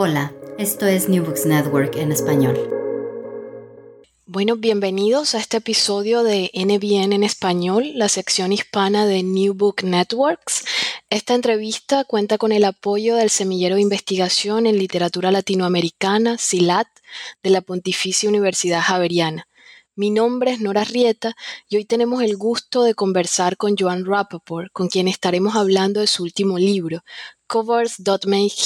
Hola, esto es New Books Network en español. Bueno, bienvenidos a este episodio de NBN en español, la sección hispana de New Book Networks. Esta entrevista cuenta con el apoyo del Semillero de Investigación en Literatura Latinoamericana, SILAT, de la Pontificia Universidad Javeriana. Mi nombre es Nora Rieta y hoy tenemos el gusto de conversar con Joan Rappaport, con quien estaremos hablando de su último libro, Covers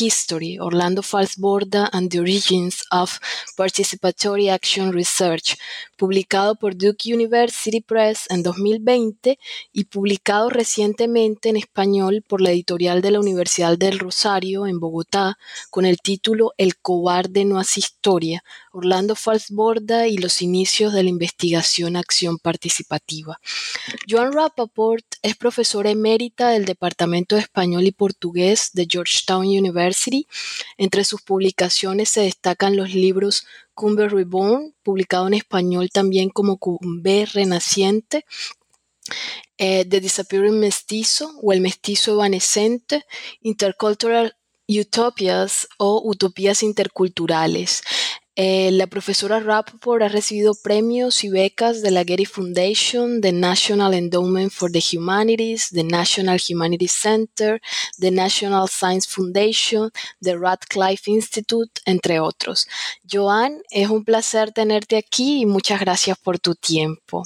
History, Orlando Falls Borda and the Origins of Participatory Action Research, publicado por Duke University Press en 2020 y publicado recientemente en español por la editorial de la Universidad del Rosario en Bogotá con el título El cobarde no hace historia, Orlando Falls Borda y los inicios de la investigación acción participativa. Joan Rappaport es profesora emérita del Departamento de Español y Portugués de Georgetown University. Entre sus publicaciones se destacan los libros Cumbe Reborn, publicado en español también como Cumbe Renaciente, eh, The Disappearing Mestizo o El Mestizo Evanescente, Intercultural Utopias o Utopías Interculturales. Eh, la profesora Rappaport ha recibido premios y becas de la Getty Foundation, the National Endowment for the Humanities, the National Humanities Center, the National Science Foundation, the Radcliffe Institute, entre otros. Joan, es un placer tenerte aquí y muchas gracias por tu tiempo.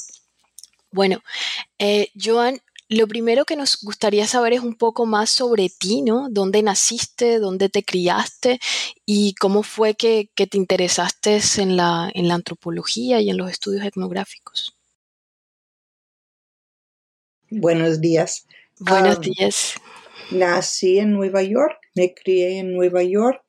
Bueno, eh, Joan, lo primero que nos gustaría saber es un poco más sobre ti, ¿no? ¿Dónde naciste? ¿Dónde te criaste? ¿Y cómo fue que, te interesaste en la, en la antropología y en los estudios etnográficos? Buenos días. Buenos días. Nací en Nueva York, me crié en Nueva York.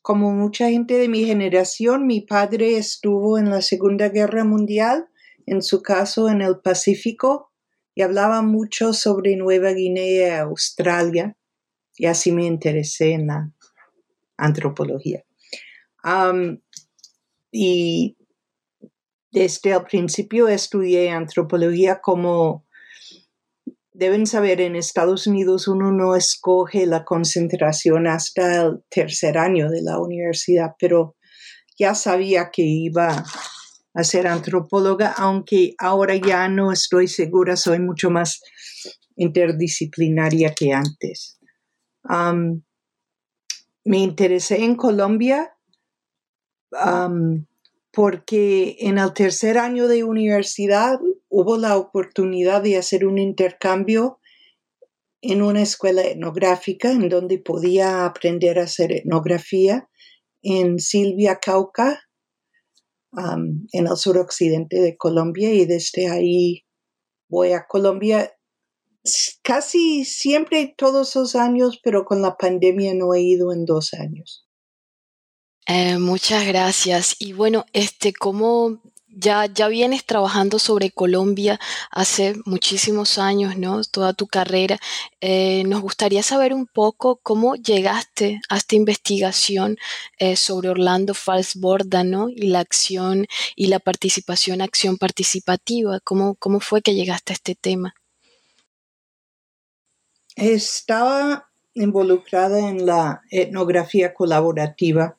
como mucha gente de mi generación, mi padre estuvo en la Segunda Guerra Mundial en su caso en el Pacífico, y hablaba mucho sobre Nueva Guinea, Australia, y así me interesé en la antropología. y desde el principio estudié antropología como deben saber, en Estados Unidos uno no escoge la concentración hasta el tercer año de la universidad, pero ya sabía que iba a ser antropóloga, aunque ahora ya no estoy segura, soy mucho más interdisciplinaria que antes. me interesé en Colombia porque en el tercer año de universidad hubo la oportunidad de hacer un intercambio en una escuela etnográfica en donde podía aprender a hacer etnografía en Silvia Cauca, en el suroccidente de Colombia y desde ahí voy a Colombia casi siempre todos los años, pero con la pandemia no he ido en dos años. Eh, muchas gracias. Y bueno, este, ¿cómo ya, ya vienes trabajando sobre Colombia hace muchísimos años, ¿no? Toda tu carrera. Eh, nos gustaría saber un poco cómo llegaste a esta investigación eh, sobre Orlando Falsborda, ¿no? Y la acción y la participación, acción participativa. ¿Cómo, cómo fue que llegaste a este tema? Estaba involucrada en la etnografía colaborativa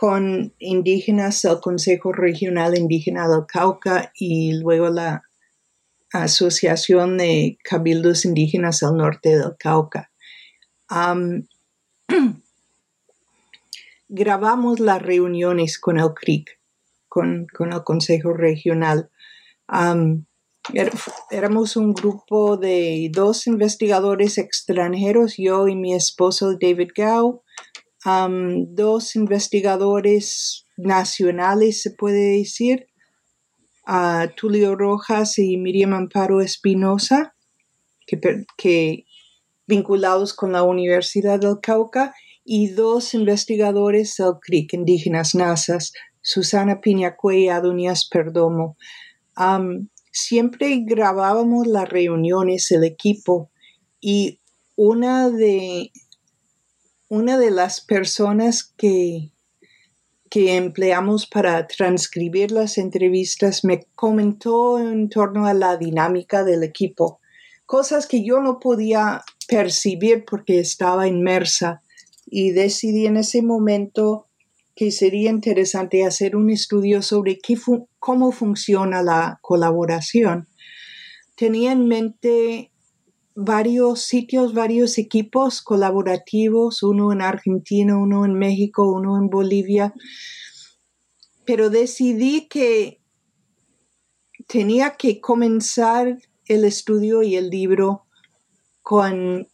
con indígenas del Consejo Regional Indígena del Cauca y luego la Asociación de Cabildos Indígenas del Norte del Cauca. grabamos las reuniones con el CRIC, con, el Consejo Regional. éramos un grupo de dos investigadores extranjeros, yo y mi esposo David Gao, dos investigadores nacionales, se puede decir, Tulio Rojas y Miriam Amparo Espinosa, que, vinculados con la Universidad del Cauca, y dos investigadores del CRIC, indígenas NASAS, Susana Piñacue y Adonías Perdomo. siempre grabábamos las reuniones, el equipo, y una de una de las personas que, que empleamos para transcribir las entrevistas me comentó en torno a la dinámica del equipo, cosas que yo no podía percibir porque estaba inmersa y decidí en ese momento que sería interesante hacer un estudio sobre cómo funciona la colaboración. Tenía en mente varios sitios, varios equipos colaborativos, uno en Argentina, uno en México, uno en Bolivia, pero decidí que tenía que comenzar el estudio y el libro con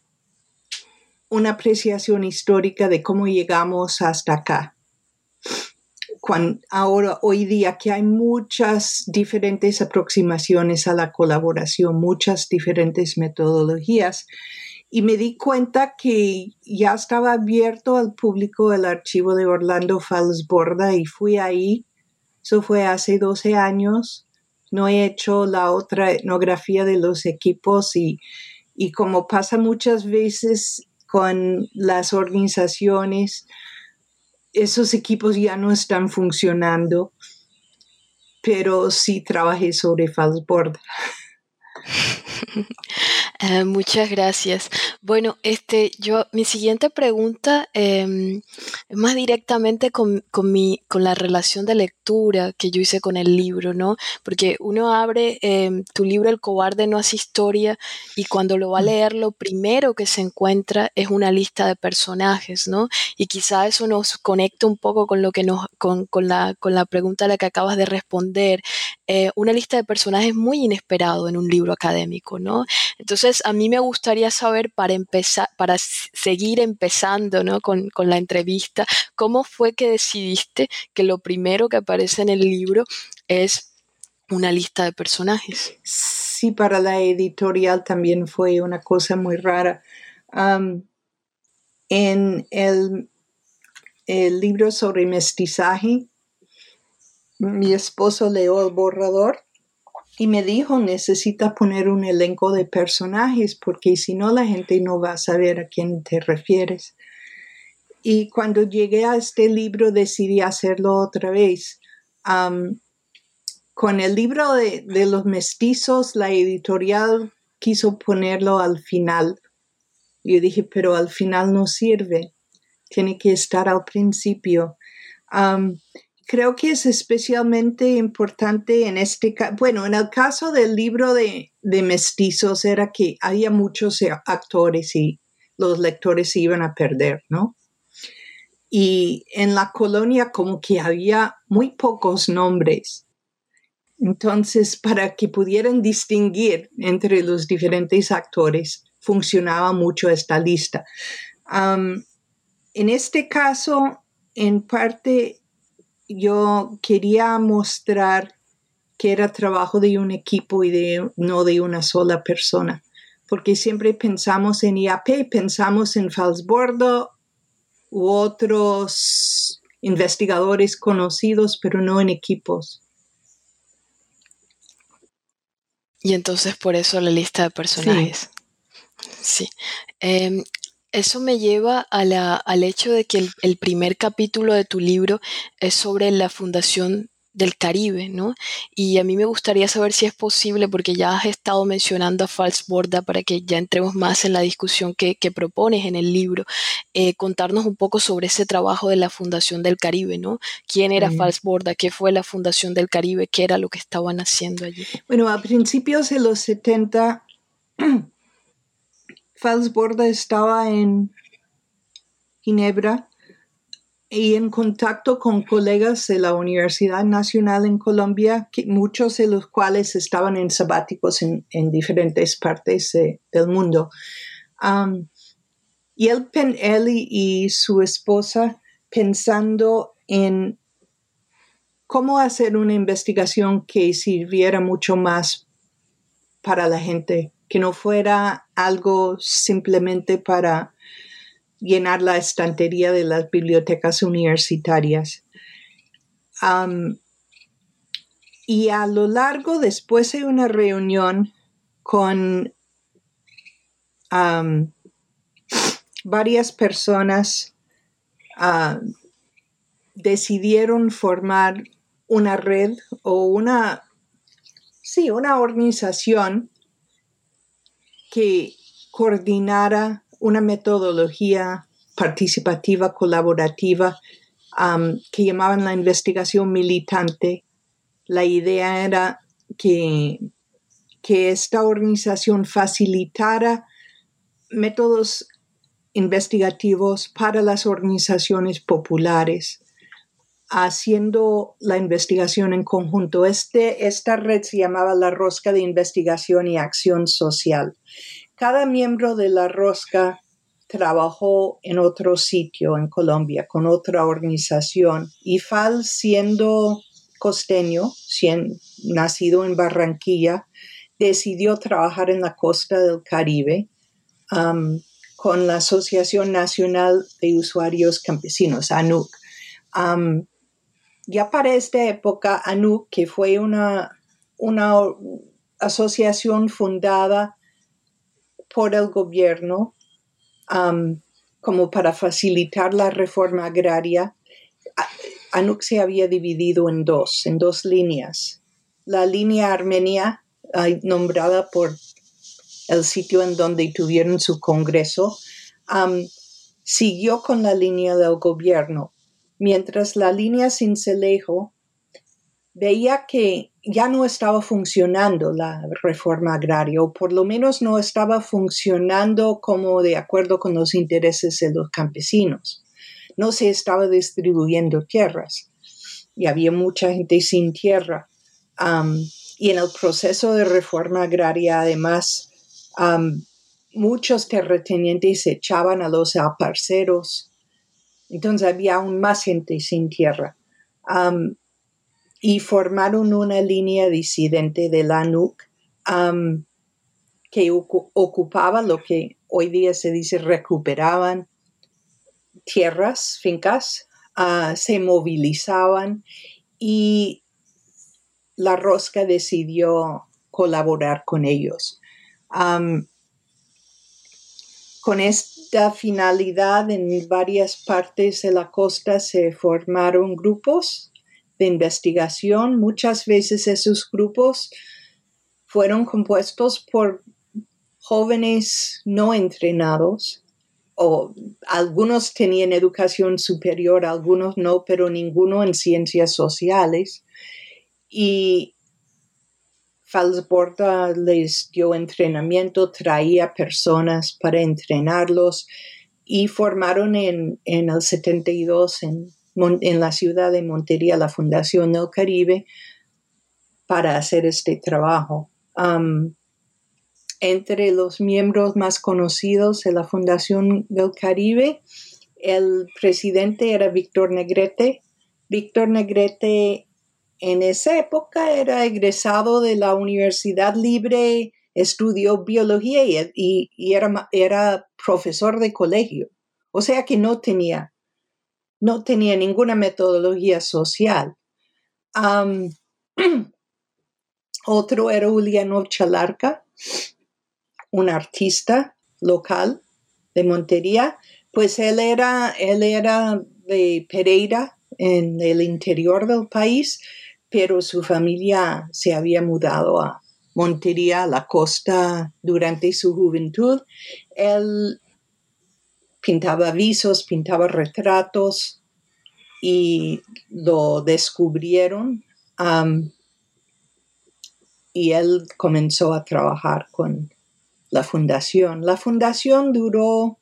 una apreciación histórica de cómo llegamos hasta acá ahora, hoy día, que hay muchas diferentes aproximaciones a la colaboración, muchas diferentes metodologías. Y me di cuenta que ya estaba abierto al público el archivo de Orlando Falsborda y fui ahí. Eso fue hace 12 años. No he hecho la otra etnografía de los equipos y, y como pasa muchas veces con las organizaciones, esos equipos ya no están funcionando, pero sí trabajé sobre Falsboard. Eh, muchas gracias. Bueno, este, yo, mi siguiente pregunta es más directamente con, mi, con la relación de lectura que yo hice con el libro, ¿no? Porque uno abre em, tu libro El cobarde no hace historia y cuando lo va a mm. leer lo primero que se encuentra es una lista de personajes, ¿no? Y quizá eso nos conecta un poco con lo que nos, con, la, con la pregunta a la que acabas de responder. Eh, una lista de personajes muy inesperado en un libro académico, ¿no? Entonces, a mí me gustaría saber para empezar, para seguir empezando, ¿no? Con, la entrevista, ¿cómo fue que decidiste que lo primero que aparece en el libro es una lista de personajes? Sí, para la editorial también fue una cosa muy rara. en el, el libro sobre mestizaje, mi esposo leyó el borrador y me dijo, necesitas poner un elenco de personajes porque si no la gente no va a saber a quién te refieres. Y cuando llegué a este libro decidí hacerlo otra vez. con el libro de, de, los mestizos, la editorial quiso ponerlo al final. Yo dije, pero al final no sirve, tiene que estar al principio creo que es especialmente importante en este caso, bueno, en el caso del libro de, mestizos era que había muchos actores y los lectores se iban a perder, ¿no? Y en la colonia como que había muy pocos nombres. Entonces, para que pudieran distinguir entre los diferentes actores, funcionaba mucho esta lista. en este caso, en parte yo quería mostrar que era trabajo de un equipo y de, no de una sola persona, porque siempre pensamos en IAP, pensamos en Falsbordo u otros investigadores conocidos, pero no en equipos. Y entonces por eso la lista de personajes. Sí. Em, eso me lleva al hecho de que el, primer capítulo de tu libro es sobre la fundación del Caribe, ¿no? Y a mí me gustaría saber si es posible, porque ya has estado mencionando a Falsborda para que ya entremos más en la discusión que, propones en el libro, eh, contarnos un poco sobre ese trabajo de la Fundación del Caribe, ¿no? ¿Quién era Falsborda? ¿Qué fue la Fundación del Caribe? ¿Qué era lo que estaban haciendo allí? Bueno, a principios de los 70, Falsborda estaba en Ginebra y en contacto con colegas de la Universidad Nacional en Colombia, muchos de los cuales estaban en sabáticos en, diferentes partes del mundo. y él, él y, su esposa pensando en cómo hacer una investigación que sirviera mucho más para la gente, que no fuera algo simplemente para llenar la estantería de las bibliotecas universitarias. y a lo largo, después de una reunión con varias personas, decidieron formar una red o una, sí, una organización que coordinara una metodología participativa, colaborativa, que llamaban la investigación militante. La idea era que, que esta organización facilitara métodos investigativos para las organizaciones populares, haciendo la investigación en conjunto. Este, esta red se llamaba la Rosca de Investigación y Acción Social. Cada miembro de la rosca trabajó en otro sitio en Colombia con otra organización y Fal siendo costeño, nacido en Barranquilla, decidió trabajar en la costa del Caribe con la Asociación Nacional de Usuarios Campesinos, ANUC. Ya para esta época, ANUC, que fue una, una asociación fundada por el gobierno como para facilitar la reforma agraria, ANUC se había dividido en dos, en dos líneas. La línea armenia, nombrada por el sitio en donde tuvieron su congreso, siguió con la línea del gobierno, mientras la línea Cincelejo veía que ya no estaba funcionando la reforma agraria, o por lo menos no estaba funcionando como de acuerdo con los intereses de los campesinos. No se estaba distribuyendo tierras y había mucha gente sin tierra. y en el proceso de reforma agraria, además, muchos terratenientes echaban a los aparceros. Entonces había aún más gente sin tierra y formaron una línea disidente de la NUC que ocupaba lo que hoy día se dice recuperaban tierras, fincas, ah, se movilizaban y la rosca decidió colaborar con ellos. con finalidad, en varias partes de la costa se formaron grupos de investigación. Muchas veces esos grupos fueron compuestos por jóvenes no entrenados o algunos tenían educación superior, algunos no, pero ninguno en ciencias sociales. Y Falsborda les dio entrenamiento, traía personas para entrenarlos y formaron en, en el 72 en en la ciudad de Montería la Fundación del Caribe para hacer este trabajo. entre los miembros más conocidos de la Fundación del Caribe, el presidente era Víctor Negrete. Víctor Negrete en esa época era egresado de la Universidad Libre, estudió biología y, era, profesor de colegio, o sea que no tenía no tenía ninguna metodología social. otro era Juliano Chalarca, un artista local de Montería, pues él era, él era de Pereira, en el interior del país, pero su familia se había mudado a Montería, a la costa, durante su juventud. Él pintaba avisos, pintaba retratos y lo descubrieron y él comenzó a trabajar con la fundación. La fundación duró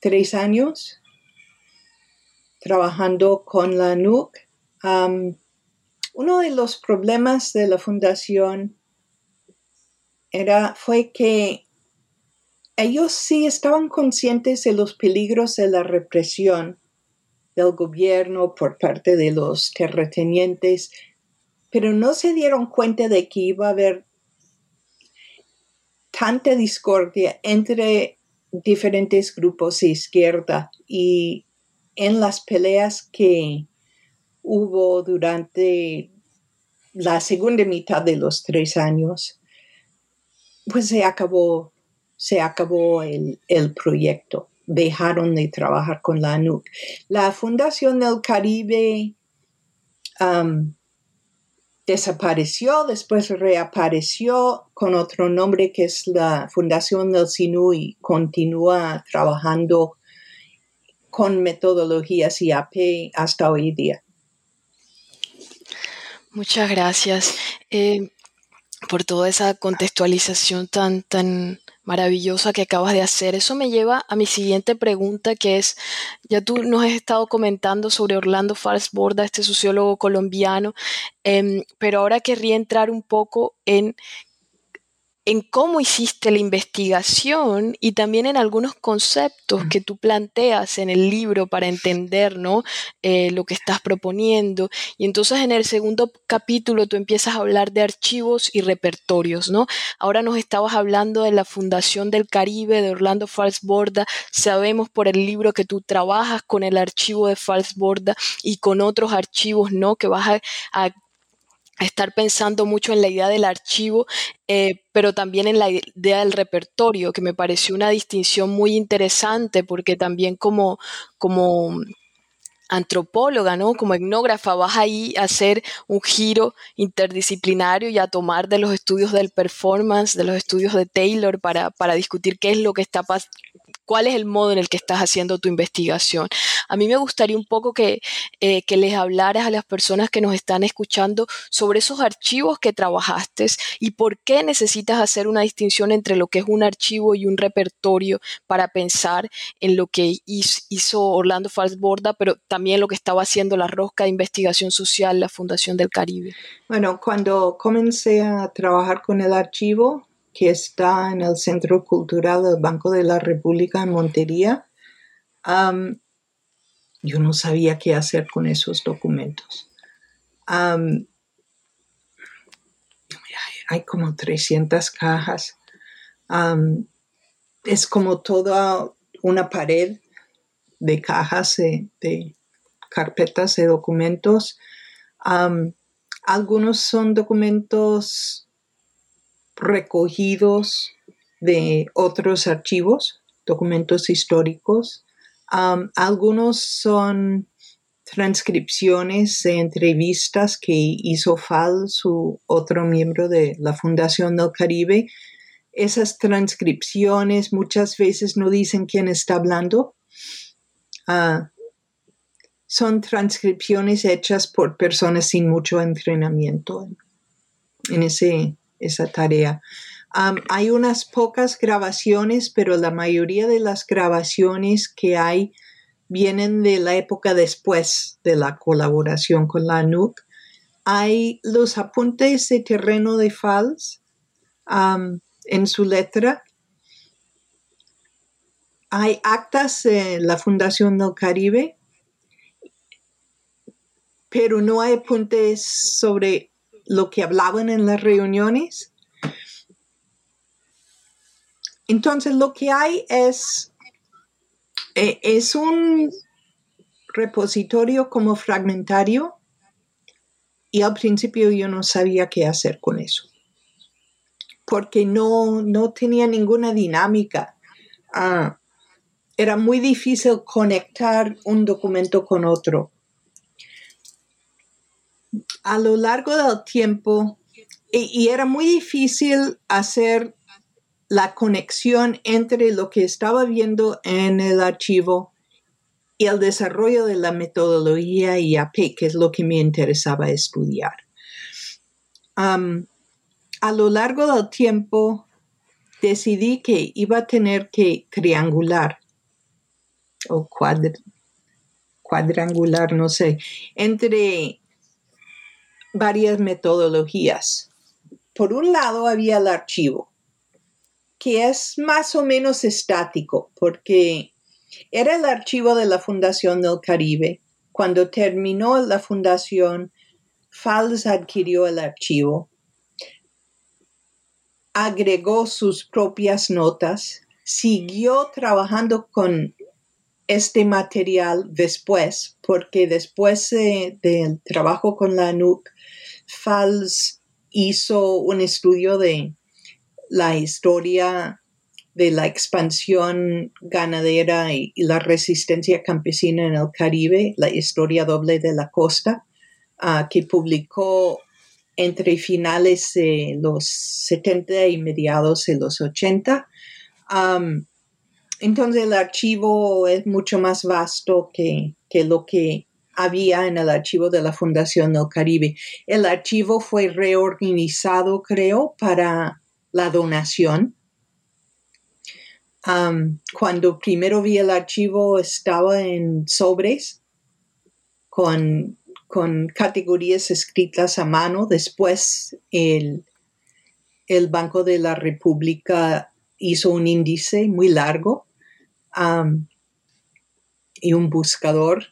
tres años trabajando con la NUC. Uno de los problemas de la fundación era, fue que ellos sí estaban conscientes de los peligros de la represión del gobierno por parte de los terratenientes, pero no se dieron cuenta de que iba a haber tanta discordia entre diferentes grupos de izquierda y en las peleas que hubo durante la segunda mitad de los tres años, pues se acabó se acabó el, proyecto. Dejaron de trabajar con la ANUC. La Fundación del Caribe um, desapareció, después reapareció con otro nombre que es la Fundación del Sinú y continúa trabajando con metodologías IAP hasta hoy día. Muchas gracias eh, por toda esa contextualización tan, tan maravillosa que acabas de hacer. Eso me lleva a mi siguiente pregunta, que es, ya tú nos has estado comentando sobre Orlando Falsborda, este sociólogo colombiano, em, pero ahora querría entrar un poco en en cómo hiciste la investigación y también en algunos conceptos que tú planteas en el libro para entender ¿no? Eh, lo que estás proponiendo. Y entonces en el segundo capítulo tú empiezas a hablar de archivos y repertorios. ¿no? Ahora nos estabas hablando de la Fundación del Caribe de Orlando Falsborda. Sabemos por el libro que tú trabajas con el archivo de Falsborda y con otros archivos ¿no? que vas a, a estar pensando mucho en la idea del archivo, eh, pero también en la idea del repertorio, que me pareció una distinción muy interesante, porque también como, como antropóloga, ¿no? Como etnógrafa, vas ahí a hacer un giro interdisciplinario y a tomar de los estudios del performance, de los estudios de Taylor, para, para discutir qué es lo que está pasando cuál es el modo en el que estás haciendo tu investigación. A mí me gustaría un poco que, eh, que les hablaras a las personas que nos están escuchando sobre esos archivos que trabajaste y por qué necesitas hacer una distinción entre lo que es un archivo y un repertorio para pensar en lo que hizo Orlando Falsborda, pero también lo que estaba haciendo la Rosca de Investigación Social, la Fundación del Caribe. Bueno, cuando comencé a trabajar con el archivo, que está en el Centro Cultural del Banco de la República en Montería. yo no sabía qué hacer con esos documentos. hay como 300 cajas. es como toda una pared de cajas de, carpetas de documentos. algunos son documentos recogidos de otros archivos, documentos históricos. algunos son transcripciones de entrevistas que hizo FAL, su otro miembro de la Fundación del Caribe. Esas transcripciones muchas veces no dicen quién está hablando. Ah, son transcripciones hechas por personas sin mucho entrenamiento en ese esa tarea. hay unas pocas grabaciones, pero la mayoría de las grabaciones que hay vienen de la época después de la colaboración con la NUC. Hay los apuntes de terreno de Fals en su letra. Hay actas de la Fundación del Caribe, pero no hay apuntes sobre lo que hablaban en las reuniones. Entonces lo que hay es eh, es un repositorio como fragmentario y al principio yo no sabía qué hacer con eso, porque no, no tenía ninguna dinámica. Ah, era muy difícil conectar un documento con otro. A lo largo del tiempo, y, era muy difícil hacer la conexión entre lo que estaba viendo en el archivo y el desarrollo de la metodología IAP, que es lo que me interesaba estudiar. a lo largo del tiempo decidí que iba a tener que triangular o cuadrangular, no sé, entre varias metodologías. Por un lado había el archivo, que es más o menos estático, porque era el archivo de la Fundación del Caribe. Cuando terminó la fundación, Fals adquirió el archivo, agregó sus propias notas, siguió trabajando con este material después, porque después del trabajo con la NUC, Fals hizo un estudio de la historia de la expansión ganadera y, la resistencia campesina en el Caribe, la historia doble de la costa, ah, que publicó entre finales de los 70 y mediados de los 80. entonces el archivo es mucho más vasto que, que lo que había en el archivo de la Fundación del Caribe. El archivo fue reorganizado, creo, para la donación cuando primero vi el archivo estaba en sobres con, categorías escritas a mano. Después el, Banco de la República hizo un índice muy largo y un buscador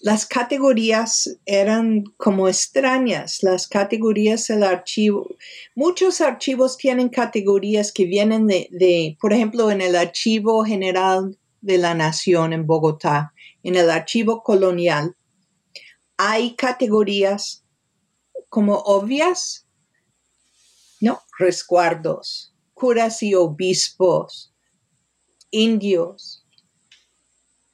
las categorías eran como extrañas, las categorías del archivo. Muchos archivos tienen categorías que vienen de, por ejemplo, en el Archivo General de la Nación en Bogotá, en el Archivo Colonial, hay categorías como obvias, ¿no? Resguardos, curas y obispos, indios,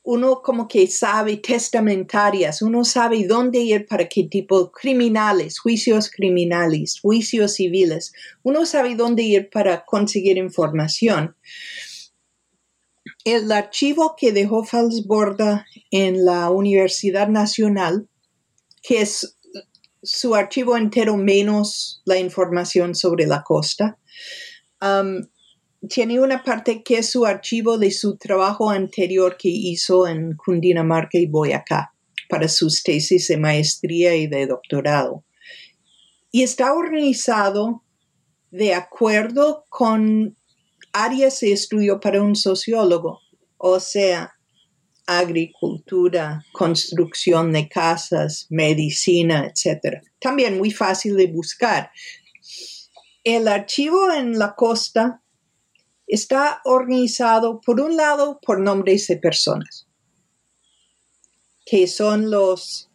uno como que sabe testamentarias, uno sabe dónde ir para qué tipo criminales, juicios criminales, juicios civiles, uno sabe dónde ir para conseguir información. El archivo que dejó Falsborda en la Universidad Nacional, que es su archivo entero menos la información sobre la costa, um, tiene una parte que es su archivo de su trabajo anterior que hizo en Cundinamarca y Boyacá para sus tesis de maestría y de doctorado. Y está organizado de acuerdo con áreas de estudio para un sociólogo, o sea, agricultura, construcción de casas, medicina, etc. También muy fácil de buscar. El archivo en la costa está organizado por un lado por nombres de personas, que son los,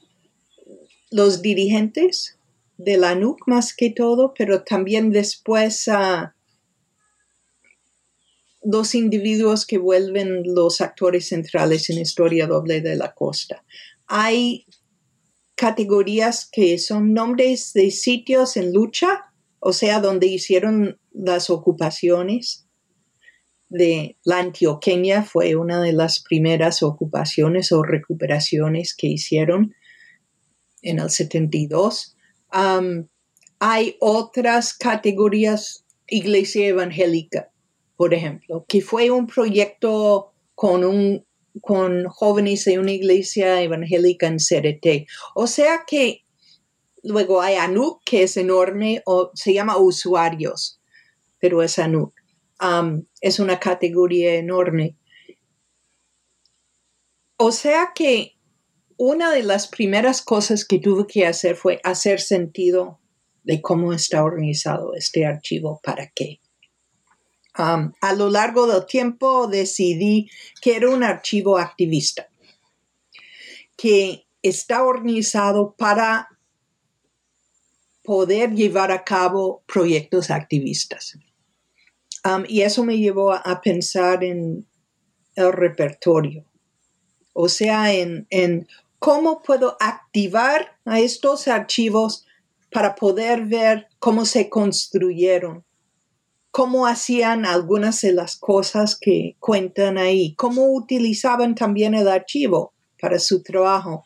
los dirigentes de la NUC más que todo, pero también después a los individuos que vuelven los actores centrales en Historia Doble de la Costa. Hay categorías que son nombres de sitios en lucha, o sea, donde hicieron las ocupaciones de la Antioqueña fue una de las primeras ocupaciones o recuperaciones que hicieron en el 72. hay otras categorías, Iglesia Evangélica, por ejemplo, que fue un proyecto con, un, con jóvenes de una iglesia evangélica en CRT. O sea que luego hay ANUC, que es enorme, o se llama usuarios, pero es ANUC es una categoría enorme. O sea que una de las primeras cosas que tuve que hacer fue hacer sentido de cómo está organizado este archivo, para qué. A lo largo del tiempo decidí que era un archivo activista, que está organizado para poder llevar a cabo proyectos activistas. Um, y eso me llevó a, pensar en el repertorio, o sea, en, en cómo puedo activar a estos archivos para poder ver cómo se construyeron, cómo hacían algunas de las cosas que cuentan ahí, cómo utilizaban también el archivo para su trabajo.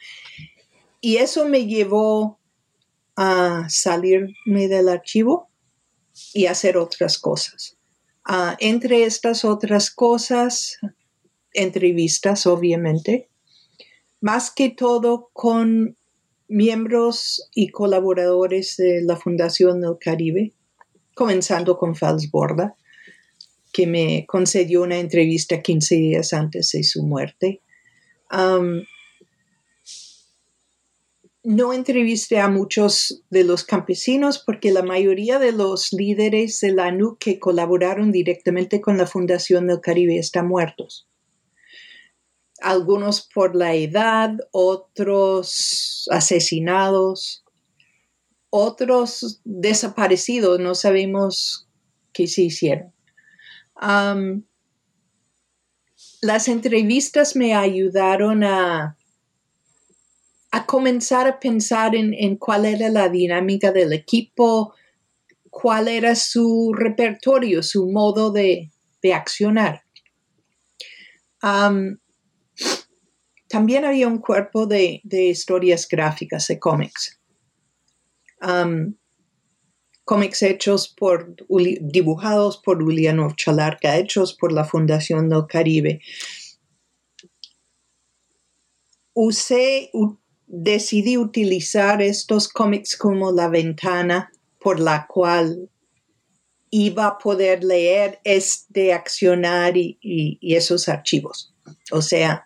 Y eso me llevó a salirme del archivo y hacer otras cosas. Ah, entre estas otras cosas, entrevistas, obviamente, más que todo con miembros y colaboradores de la Fundación del Caribe, comenzando con Fals Borda, que me concedió una entrevista 15 días antes de su muerte. No entrevisté a muchos de los campesinos porque la mayoría de los líderes de la ANU que colaboraron directamente con la Fundación del Caribe están muertos. Algunos por la edad, otros asesinados, otros desaparecidos, no sabemos qué se hicieron. las entrevistas me ayudaron a a comenzar a pensar en, cuál era la dinámica del equipo, cuál era su repertorio, su modo de, accionar. también había un cuerpo de, historias gráficas, de cómics. cómics hechos por, dibujados por Juliano Chalarca, hechos por la Fundación del Caribe. Usé, decidí utilizar estos cómics como la ventana por la cual iba a poder leer este accionar y, esos archivos. O sea,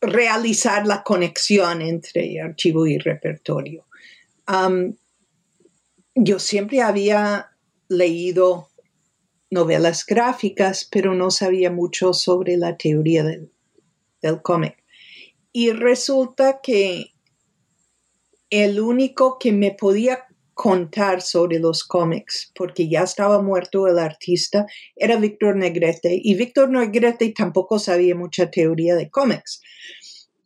realizar la conexión entre archivo y repertorio. yo siempre había leído novelas gráficas, pero no sabía mucho sobre la teoría del, del cómic. Y resulta que el único que me podía contar sobre los cómics, porque ya estaba muerto el artista, era Víctor Negrete. Y Víctor Negrete tampoco sabía mucha teoría de cómics.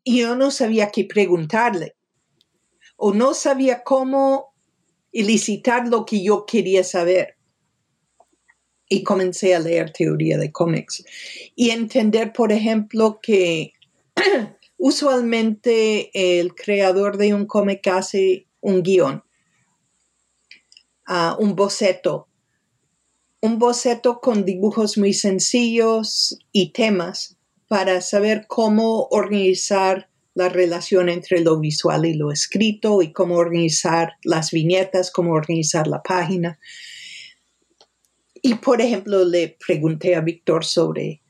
Y yo no sabía qué preguntarle. O no sabía cómo elicitar lo que yo quería saber. Y comencé a leer teoría de cómics. Y entender, por ejemplo, que Usualmente el creador de un cómic hace un guion, ah, un boceto, un boceto con dibujos muy sencillos y temas para saber cómo organizar la relación entre lo visual y lo escrito y cómo organizar las viñetas, cómo organizar la página. Y por ejemplo, le pregunté a Víctor sobre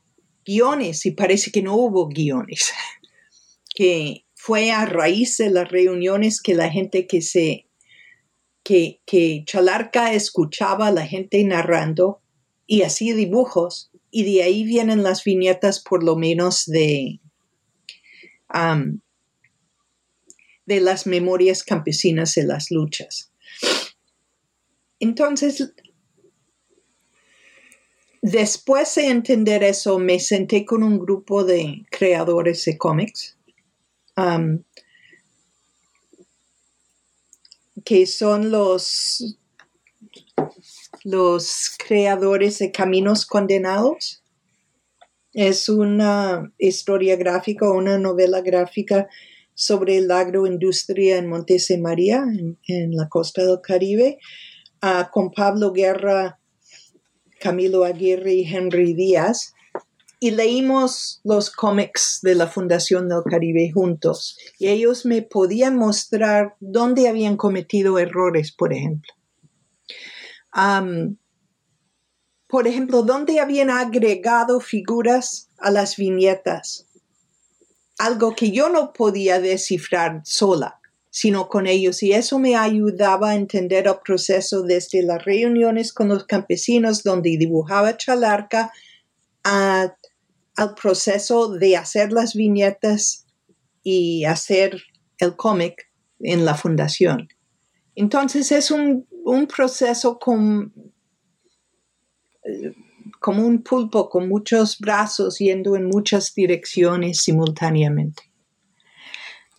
guiones y parece que no hubo guiones. que fue a raíz de las reuniones que la gente que se, que, que Chalarca escuchaba a la gente narrando y hacía dibujos y de ahí vienen las viñetas por lo menos de, de las memorias campesinas de las luchas. Entonces, después de entender eso, me senté con un grupo de creadores de cómics que son los, los creadores de Caminos Condenados. Es una historia gráfica, una novela gráfica sobre la agroindustria en María, en, en la costa del Caribe, ah, con Pablo Guerra, Camilo Aguirre y Henry Díaz y leímos los cómics de la Fundación del Caribe juntos y ellos me podían mostrar dónde habían cometido errores, por ejemplo. por ejemplo, dónde habían agregado figuras a las viñetas. Algo que yo no podía descifrar sola, sino con ellos. Y eso me ayudaba a entender el proceso desde las reuniones con los campesinos donde dibujaba Chalarca al proceso de hacer las viñetas y hacer el cómic en la fundación. Entonces es un, proceso con, como un pulpo con muchos brazos yendo en muchas direcciones simultáneamente.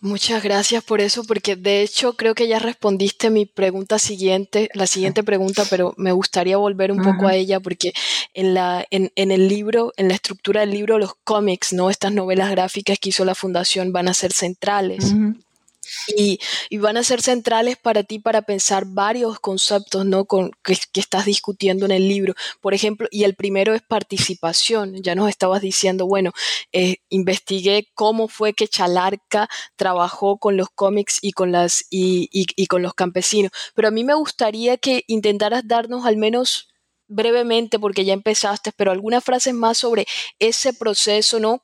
Muchas gracias por eso, porque de hecho creo que ya respondiste mi pregunta siguiente, la siguiente pregunta, pero me gustaría volver un poco a ella, porque en, la, en, en, el libro, en la estructura del libro, los cómics, ¿no? Estas novelas gráficas que hizo la fundación van a ser centrales. Y, van a ser centrales para ti para pensar varios conceptos ¿no? Con, que, estás discutiendo en el libro. Por ejemplo, y el primero es participación. Ya nos estabas diciendo, bueno, eh, investigué cómo fue que Chalarca trabajó con los cómics y con, las, y, y con los campesinos. Pero a mí me gustaría que intentaras darnos al menos brevemente, porque ya empezaste, pero algunas frases más sobre ese proceso, ¿no?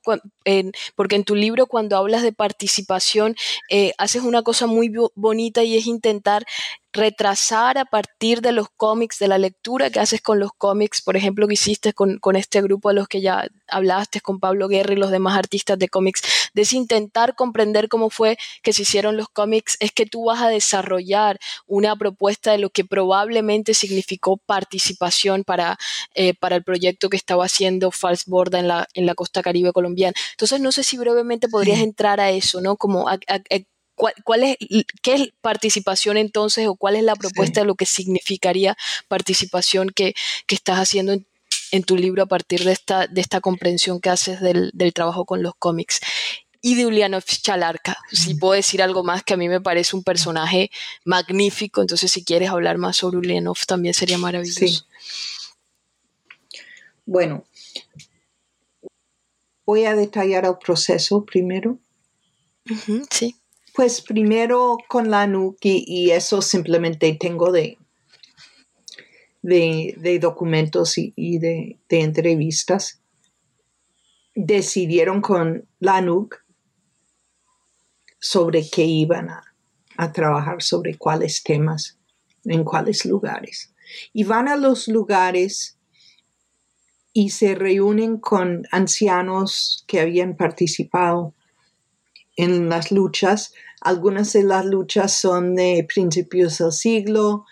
porque en tu libro cuando hablas de participación, eh, haces una cosa muy bonita y es intentar retrasar a partir de los cómics, de la lectura que haces con los cómics, por ejemplo, que hiciste con, este grupo de los que ya hablaste, con Pablo Guerra y los demás artistas de cómics, de intentar comprender cómo fue que se hicieron los cómics, es que tú vas a desarrollar una propuesta de lo que probablemente significó participación para, eh, para el proyecto que estaba haciendo False Borda en la, en la costa caribe colombiana. Entonces, no sé si brevemente podrías entrar a eso, ¿no? Como a, ¿Cuál, es, ¿Qué es participación entonces o cuál es la propuesta de lo que significaría participación que, estás haciendo en, tu libro a partir de esta, de esta comprensión que haces del, trabajo con los cómics? Y de Ulianov Chalarka, si puedo decir algo más que a mí me parece un personaje magnífico, entonces si quieres hablar más sobre Ulianov también sería maravilloso. Bueno, voy a detallar el proceso primero. sí. Pues primero con la NUC y, eso simplemente tengo de, de, documentos y, de, entrevistas. Decidieron con la NUC sobre qué iban a, a trabajar, sobre cuáles temas, en cuáles lugares. Y van a los lugares y se reúnen con ancianos que habían participado en las luchas. Algunas de las luchas son de principios del siglo,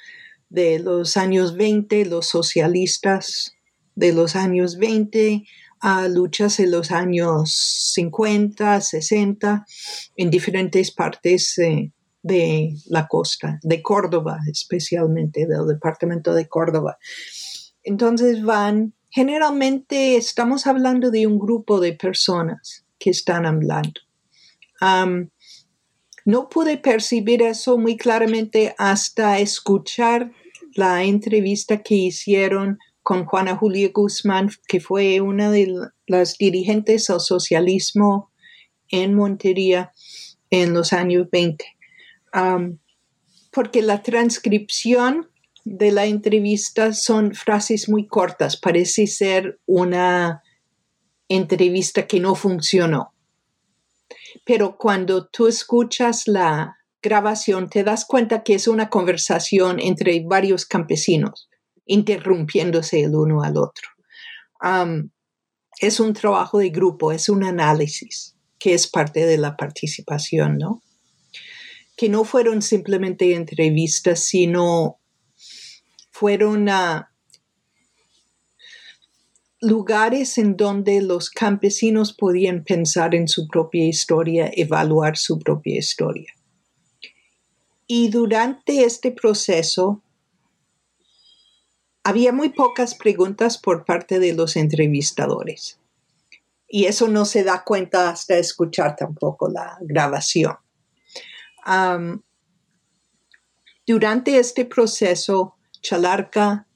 de los años 20, los socialistas de los años 20, a luchas en los años 50, 60, en diferentes partes eh, de la costa, de Córdoba especialmente, del departamento de Córdoba. Entonces van, generalmente estamos hablando de un grupo de personas que están hablando no pude percibir eso muy claramente hasta escuchar la entrevista que hicieron con Juana Julia Guzmán, que fue una de las dirigentes del socialismo en Montería en los años 20. porque la transcripción de la entrevista son frases muy cortas, parece ser una entrevista que no funcionó pero cuando tú escuchas la grabación te das cuenta que es una conversación entre varios campesinos, interrumpiéndose el uno al otro. es un trabajo de grupo, es un análisis que es parte de la participación, ¿no? Que no fueron simplemente entrevistas, sino fueron a lugares en donde los campesinos podían pensar en su propia historia, evaluar su propia historia. Y durante este proceso había muy pocas preguntas por parte de los entrevistadores. Y eso no se da cuenta hasta escuchar tampoco la grabación. durante este proceso, Chalarca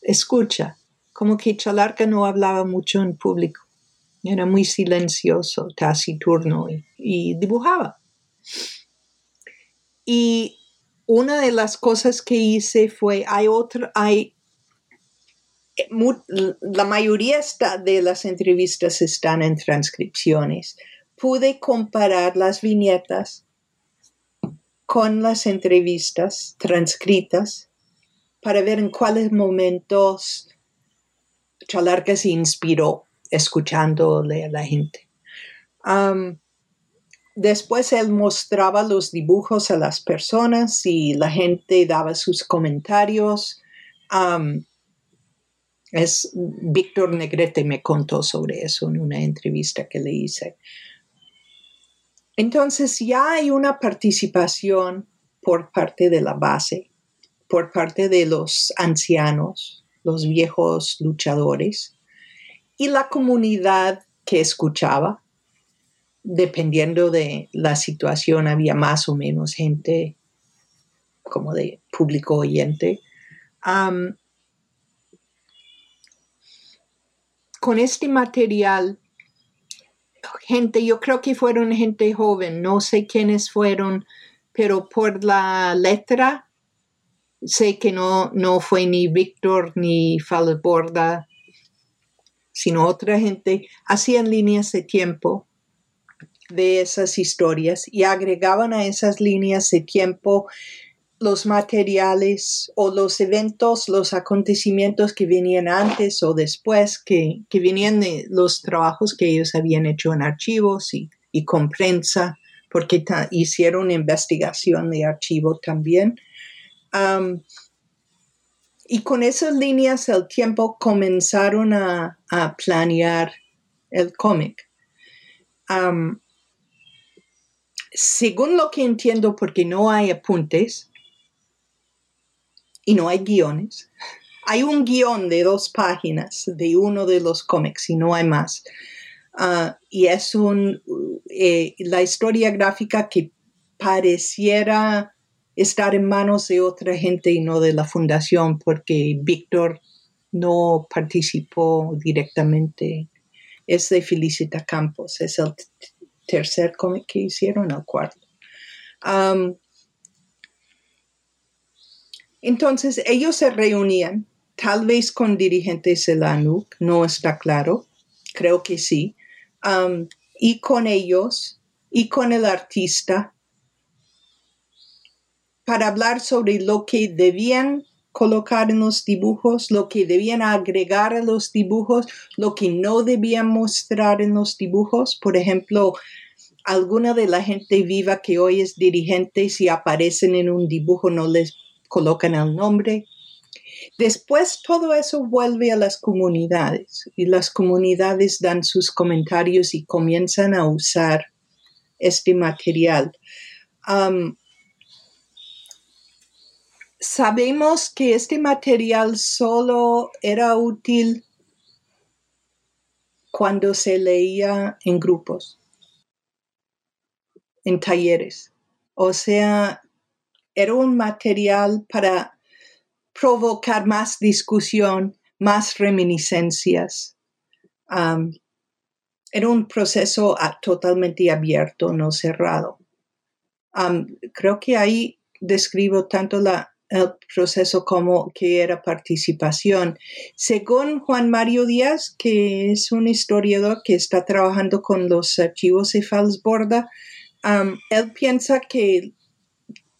escucha como que Chalarca no hablaba mucho en público. Era muy silencioso, taciturno y, dibujaba. Y una de las cosas que hice fue, hay otra, hay, la mayoría de las entrevistas están en transcripciones. Pude comparar las viñetas con las entrevistas transcritas para ver en cuáles momentos Chalarca se inspiró escuchándole a la gente. después él mostraba los dibujos a las personas y la gente daba sus comentarios. es Víctor Negrete me contó sobre eso en una entrevista que le hice. Entonces ya hay una participación por parte de la base, por parte de los ancianos, los viejos luchadores y la comunidad que escuchaba. Dependiendo de la situación, había más o menos gente como de público oyente. con este material gente, yo creo que fueron gente joven, no sé quiénes fueron, pero por la letra sé que no, no fue ni Víctor ni Falborda, sino otra gente, hacían líneas de tiempo de esas historias y agregaban a esas líneas de tiempo los materiales o los eventos, los acontecimientos que venían antes o después, que, que venían de los trabajos que ellos habían hecho en archivos y, con prensa, porque hicieron investigación de archivo también. Y con esas líneas del tiempo comenzaron a, planear el cómic. según lo que entiendo, porque no hay apuntes, y no hay guiones. Hay un guion de dos páginas de uno de los cómics y no hay más. Ah, y es un, eh, la historia gráfica que pareciera estar en manos de otra gente y no de la fundación porque Víctor no participó directamente. Es de Felicita Campos, es el tercer cómic que hicieron, el cuarto. Entonces ellos se reunían, tal vez con dirigentes de la ANUC, no está claro, creo que sí, y con ellos y con el artista para hablar sobre lo que debían colocar en los dibujos, lo que debían agregar a los dibujos, lo que no debían mostrar en los dibujos. Por ejemplo, alguna de la gente viva que hoy es dirigente, si aparecen en un dibujo no les colocan el nombre. Después todo eso vuelve a las comunidades y las comunidades dan sus comentarios y comienzan a usar este material. Sabemos que este material solo era útil cuando se leía en grupos, en talleres. O sea, era un material para provocar más discusión, más reminiscencias. era un proceso totalmente abierto, no cerrado. creo que ahí describo tanto la, el proceso como que era participación. Según Juan Mario Díaz, que es un historiador que está trabajando con los archivos de Falsborda, él piensa que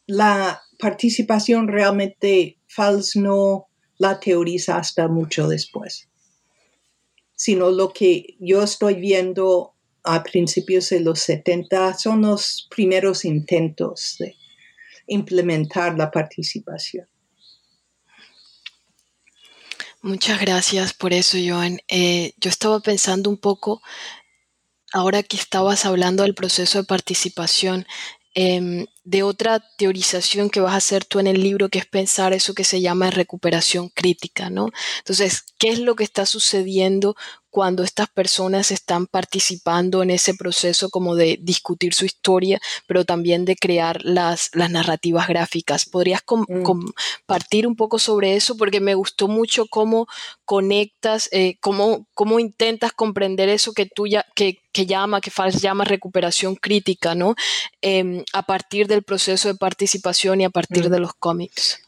la participación realmente Fals no la teoriza hasta mucho después, sino lo que yo estoy viendo a principios de los 70 son los primeros intentos de implementar la participación. Muchas gracias por eso, Joan. Eh, yo estaba pensando un poco, ahora que estabas hablando del proceso de participación, Em, de otra teorización que vas a hacer tú en el libro, que es pensar eso que se llama recuperación crítica, ¿no? Entonces, ¿qué es lo que está sucediendo cuando estas personas están participando en ese proceso como de discutir su historia, pero también de crear las, las narrativas gráficas. ¿Podrías mm. compartir un poco sobre eso? Porque me gustó mucho cómo conectas, eh, cómo, cómo, intentas comprender eso que tú ya, que, que llama, que Fals llama recuperación crítica, ¿no? Em, a partir del proceso de participación y a partir mm. de los cómics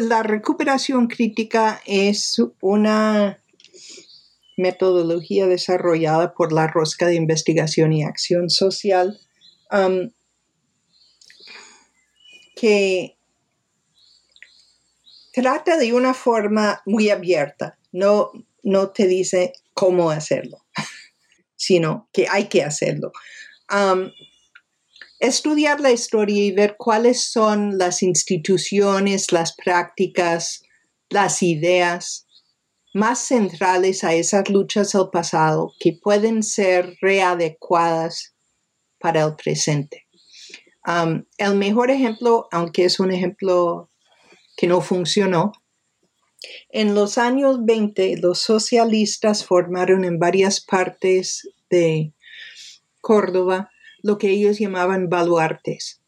la recuperación crítica es una metodología desarrollada por la Rosca de Investigación y Acción Social um, que trata de una forma muy abierta, no, no te dice cómo hacerlo, sino que hay que hacerlo. Estudiar la historia y ver cuáles son las instituciones, las prácticas, las ideas más centrales a esas luchas del pasado que pueden ser readecuadas para el presente. el mejor ejemplo, aunque es un ejemplo que no funcionó, en los años 20 los socialistas formaron en varias partes de Córdoba lo que ellos llamaban baluartes,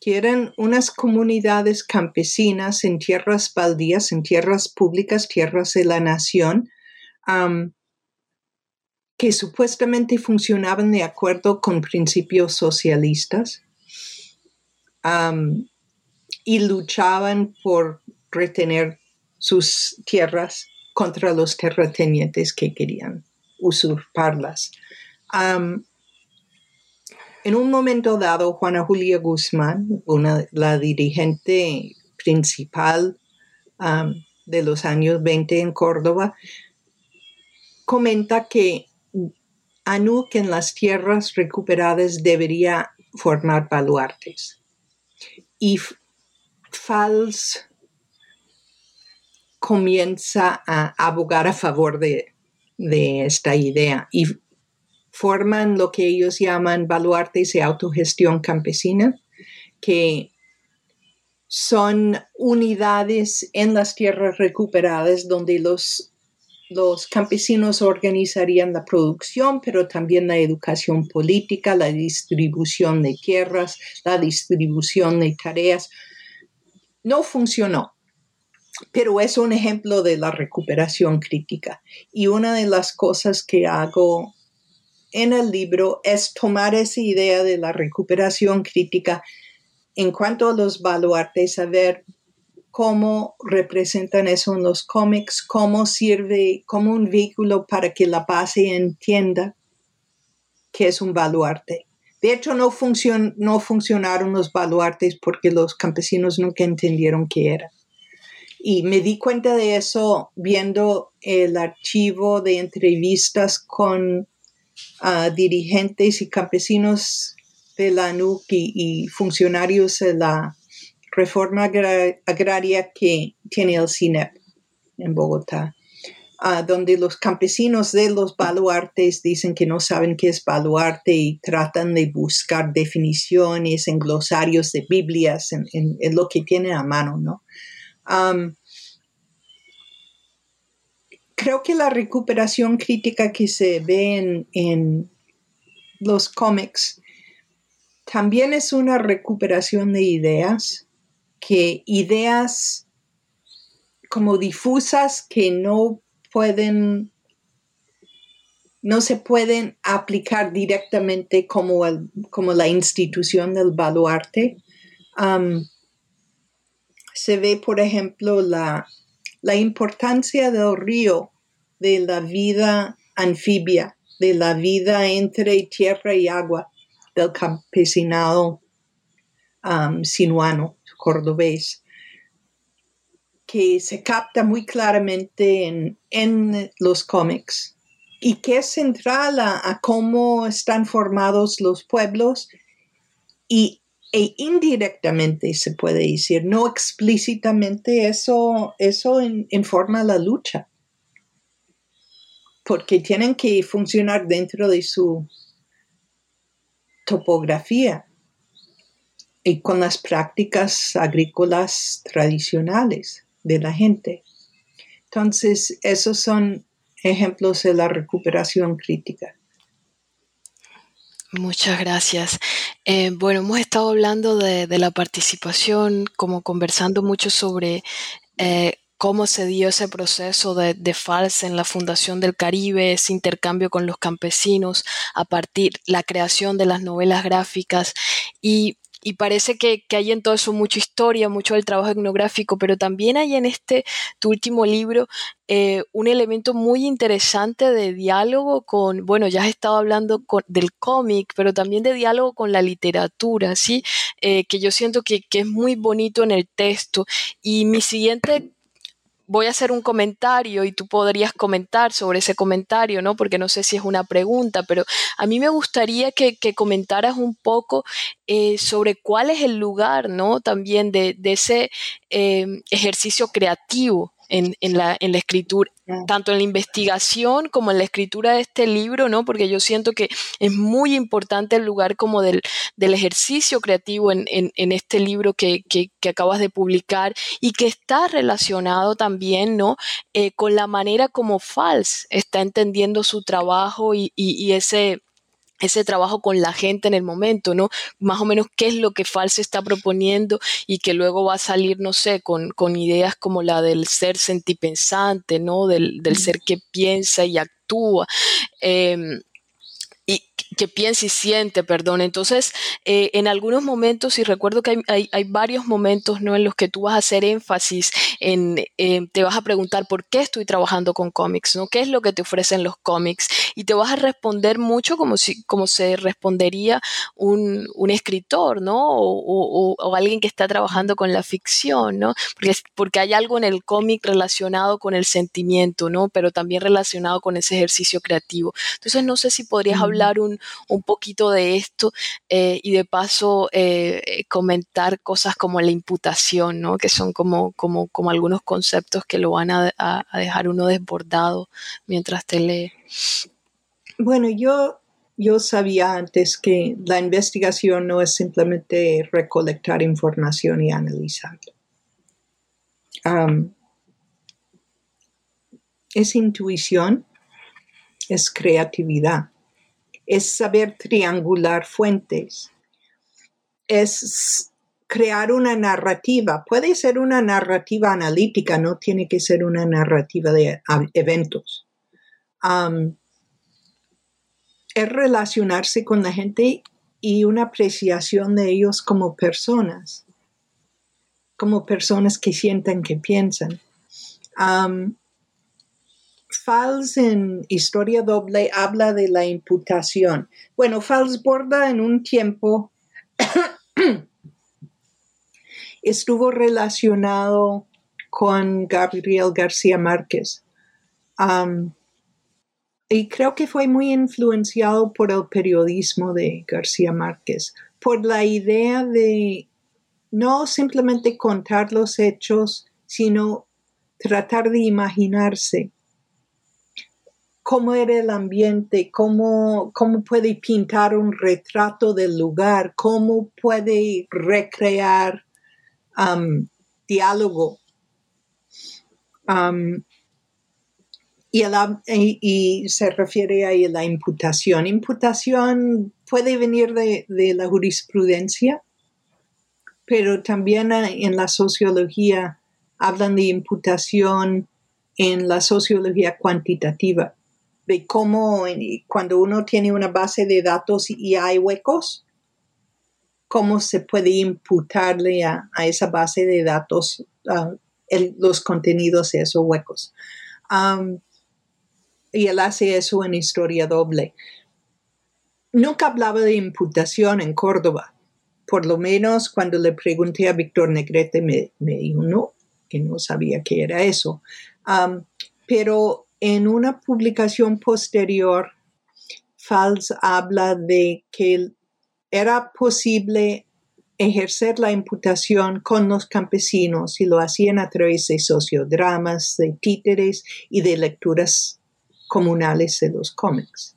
que eran unas comunidades campesinas en tierras baldías, en tierras públicas, tierras de la nación, que supuestamente funcionaban de acuerdo con principios socialistas y luchaban por retener sus tierras contra los terratenientes que querían usurparlas. En un momento dado, Juana Julia Guzmán, la dirigente principal de los años 20 en Córdoba, comenta que Anuc en las tierras recuperadas debería formar baluartes. Y Fals comienza a abogar a favor de, esta idea y forman lo que ellos llaman baluartes de autogestión campesina, que son unidades en las tierras recuperadas donde los los campesinos organizarían la producción, pero también la educación política, la distribución de tierras, la distribución de tareas. No funcionó, pero es un ejemplo de la recuperación crítica. Y una de las cosas que hago en el libro es tomar esa idea de la recuperación crítica en cuanto a los baluartes, saber cómo representan eso en los cómics, cómo sirve como un vehículo para que la base entienda que es un baluarte. De hecho, no, no funcionaron los baluartes porque los campesinos nunca entendieron qué era. Y me di cuenta de eso viendo el archivo de entrevistas con dirigentes y campesinos de la NUC y funcionarios de la reforma agraria que tiene el CINEP en Bogotá, donde los campesinos de los baluartes dicen que no saben qué es baluarte y tratan de buscar definiciones en glosarios de Biblias, en, lo que tienen a mano, ¿no? Creo que la recuperación crítica que se ve en, en los cómics también es una recuperación de ideas que ideas como difusas que no pueden, no se pueden aplicar directamente como, como la institución del baluarte. se ve, por ejemplo, la, la importancia del río, de la vida anfibia, de la vida entre tierra y agua del campesinado sinuano cordobés, que se capta muy claramente en, los cómics. Y que es central a, cómo están formados los pueblos y e indirectamente se puede decir, no explícitamente eso, eso informa la lucha, porque tienen que funcionar dentro de su topografía y con las prácticas agrícolas tradicionales de la gente. Entonces, esos son ejemplos de la recuperación crítica. Muchas gracias. Eh, bueno, hemos estado hablando de, la participación, como conversando mucho sobre eh, cómo se dio ese proceso de, de en la Fundación del Caribe, ese intercambio con los campesinos, a partir la creación de las novelas gráficas y y parece que, hay en todo eso mucha historia, mucho del trabajo etnográfico, pero también hay en este, tu último libro, eh, un elemento muy interesante de diálogo con, bueno, ya has estado hablando del cómic, pero también de diálogo con la literatura, ¿sí? Eh, que yo siento que, que es muy bonito en el texto. Y mi siguiente voy a hacer un comentario y tú podrías comentar sobre ese comentario, ¿no? Porque no sé si es una pregunta, pero a mí me gustaría que, comentaras un poco eh, sobre cuál es el lugar, ¿no? También de, ese eh, ejercicio creativo en, la, en la escritura, tanto en la investigación como en la escritura de este libro, ¿no? Porque yo siento que es muy importante el lugar como del, del ejercicio creativo en, en, este libro que, que, acabas de publicar y que está relacionado también, ¿no? Eh, con la manera como Fals está entendiendo su trabajo y, y ese ese trabajo con la gente en el momento, ¿no? Más o menos qué es lo que False está proponiendo y que luego va a salir, no sé, con, con ideas como la del ser sentipensante, ¿no? Del, del ser que piensa y actúa. Em, y que piensa y siente, perdón. Entonces, eh, en algunos momentos, y recuerdo que hay, hay, varios momentos ¿no? en los que tú vas a hacer énfasis en, te vas a preguntar por qué estoy trabajando con cómics, ¿no? ¿Qué es lo que te ofrecen los cómics? Y te vas a responder mucho como, si, como se respondería un, un escritor, ¿no? O, o, o, alguien que está trabajando con la ficción, ¿no? Porque, porque hay algo en el cómic relacionado con el sentimiento, ¿no? Pero también relacionado con ese ejercicio creativo. Entonces, no sé si podrías hablar un, un poquito de esto eh, y de paso eh, comentar cosas como la imputación, ¿no? que son como, como, como algunos conceptos que lo van a, dejar uno desbordado mientras te lee. Bueno, yo, yo sabía antes que la investigación no es simplemente recolectar información y analizarla. es intuición, es creatividad es saber triangular fuentes, es crear una narrativa. Puede ser una narrativa analítica, no tiene que ser una narrativa de eventos. es relacionarse con la gente y una apreciación de ellos como personas, como personas que sienten, que piensan. Fals en Historia Doble habla de la imputación. Bueno, Fals Borda en un tiempo estuvo relacionado con Gabriel García Márquez. y creo que fue muy influenciado por el periodismo de García Márquez, por la idea de no simplemente contar los hechos, sino tratar de imaginarse cómo era el ambiente, cómo, cómo puede pintar un retrato del lugar, cómo puede recrear um, diálogo. Um, y, y, se refiere a la imputación. Imputación puede venir de, de la jurisprudencia, pero también en la sociología hablan de imputación en la sociología cuantitativa de cómo cuando uno tiene una base de datos y hay huecos, cómo se puede imputarle a, esa base de datos los contenidos de esos huecos. y él hace eso en Historia Doble. Nunca hablaba de imputación en Córdoba. Por lo menos cuando le pregunté a Víctor Negrete me, dijo no, que no sabía qué era eso. pero en una publicación posterior, Fals habla de que era posible ejercer la imputación con los campesinos y lo hacían a través de sociodramas, de títeres y de lecturas comunales de los cómics.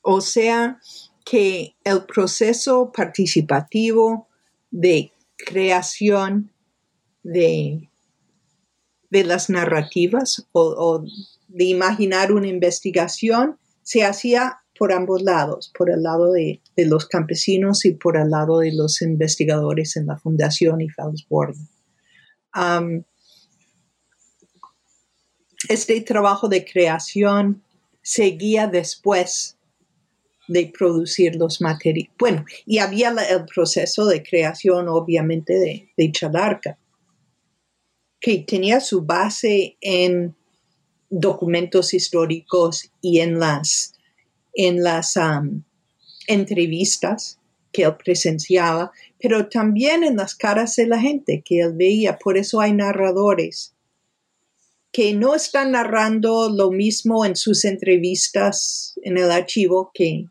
O sea que el proceso participativo de creación de de las narrativas o, de imaginar una investigación se hacía por ambos lados, por el lado de, los campesinos y por el lado de los investigadores en la fundación y Felsborg. este trabajo de creación seguía después de producir los materiales. Bueno, y había el proceso de creación, obviamente, de, de Chalarca, que tenía su base en documentos históricos y en las, en las entrevistas que él presenciaba, pero también en las caras de la gente que él veía. Por eso hay narradores que no están narrando lo mismo en sus entrevistas en el archivo que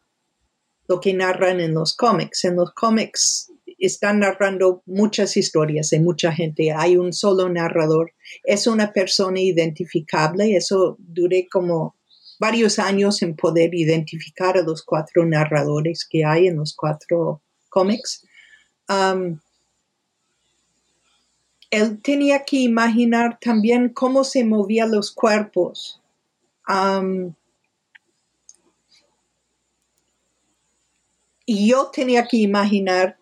lo que narran en los cómics. En los cómics están narrando muchas historias de mucha gente. Hay un solo narrador. Es una persona identificable. Eso duré como varios años en poder identificar a los cuatro narradores que hay en los cuatro cómics. Um, él tenía que imaginar también cómo se movían los cuerpos. Um, y yo tenía que imaginar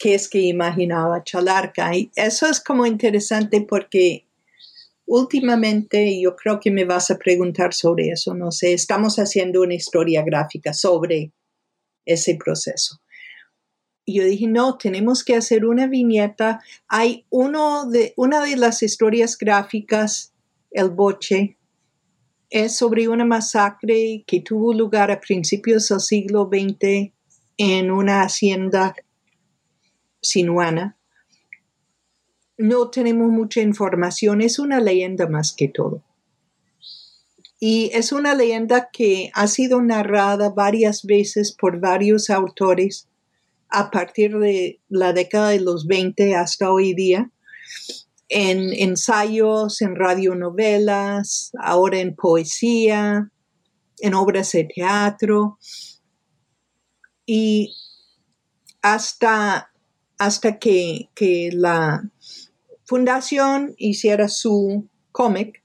qué es que imaginaba Chalarca. Y eso es como interesante porque últimamente yo creo que me vas a preguntar sobre eso, no sé, estamos haciendo una historia gráfica sobre ese proceso. Y yo dije, no, tenemos que hacer una viñeta. Hay uno de, una de las historias gráficas, El Boche, es sobre una masacre que tuvo lugar a principios del siglo XX en una hacienda sinuana. No tenemos mucha información, es una leyenda más que todo. Y es una leyenda que ha sido narrada varias veces por varios autores a partir de la década de los 20 hasta hoy día, en ensayos, en radionovelas, ahora en poesía, en obras de teatro. Y hasta hasta que, la fundación hiciera su cómic,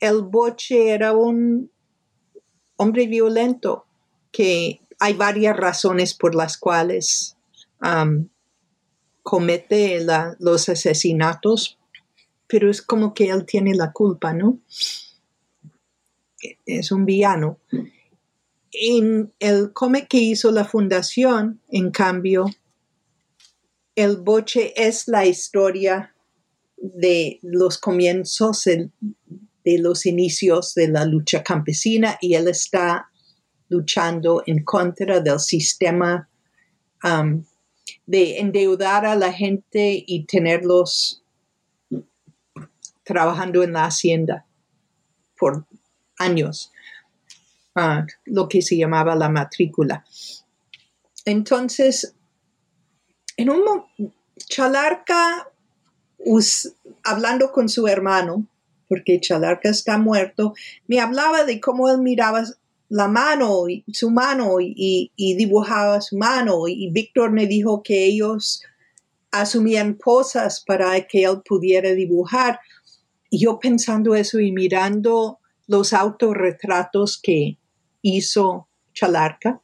el Boche era un hombre violento que hay varias razones por las cuales comete los asesinatos, pero es como que él tiene la culpa, ¿no? Es un villano. En el cómic que hizo la fundación, en cambio, el boche es la historia de los comienzos de, los inicios de la lucha campesina y él está luchando en contra del sistema um, de endeudar a la gente y tenerlos trabajando en la hacienda por años, uh, lo que se llamaba la matrícula. Entonces, en un Chalarca, hablando con su hermano, porque Chalarca está muerto, me hablaba de cómo él miraba la mano, y, su mano, y, dibujaba su mano. Y Víctor me dijo que ellos asumían cosas para que él pudiera dibujar. Y yo pensando eso y mirando los autorretratos que hizo Chalarca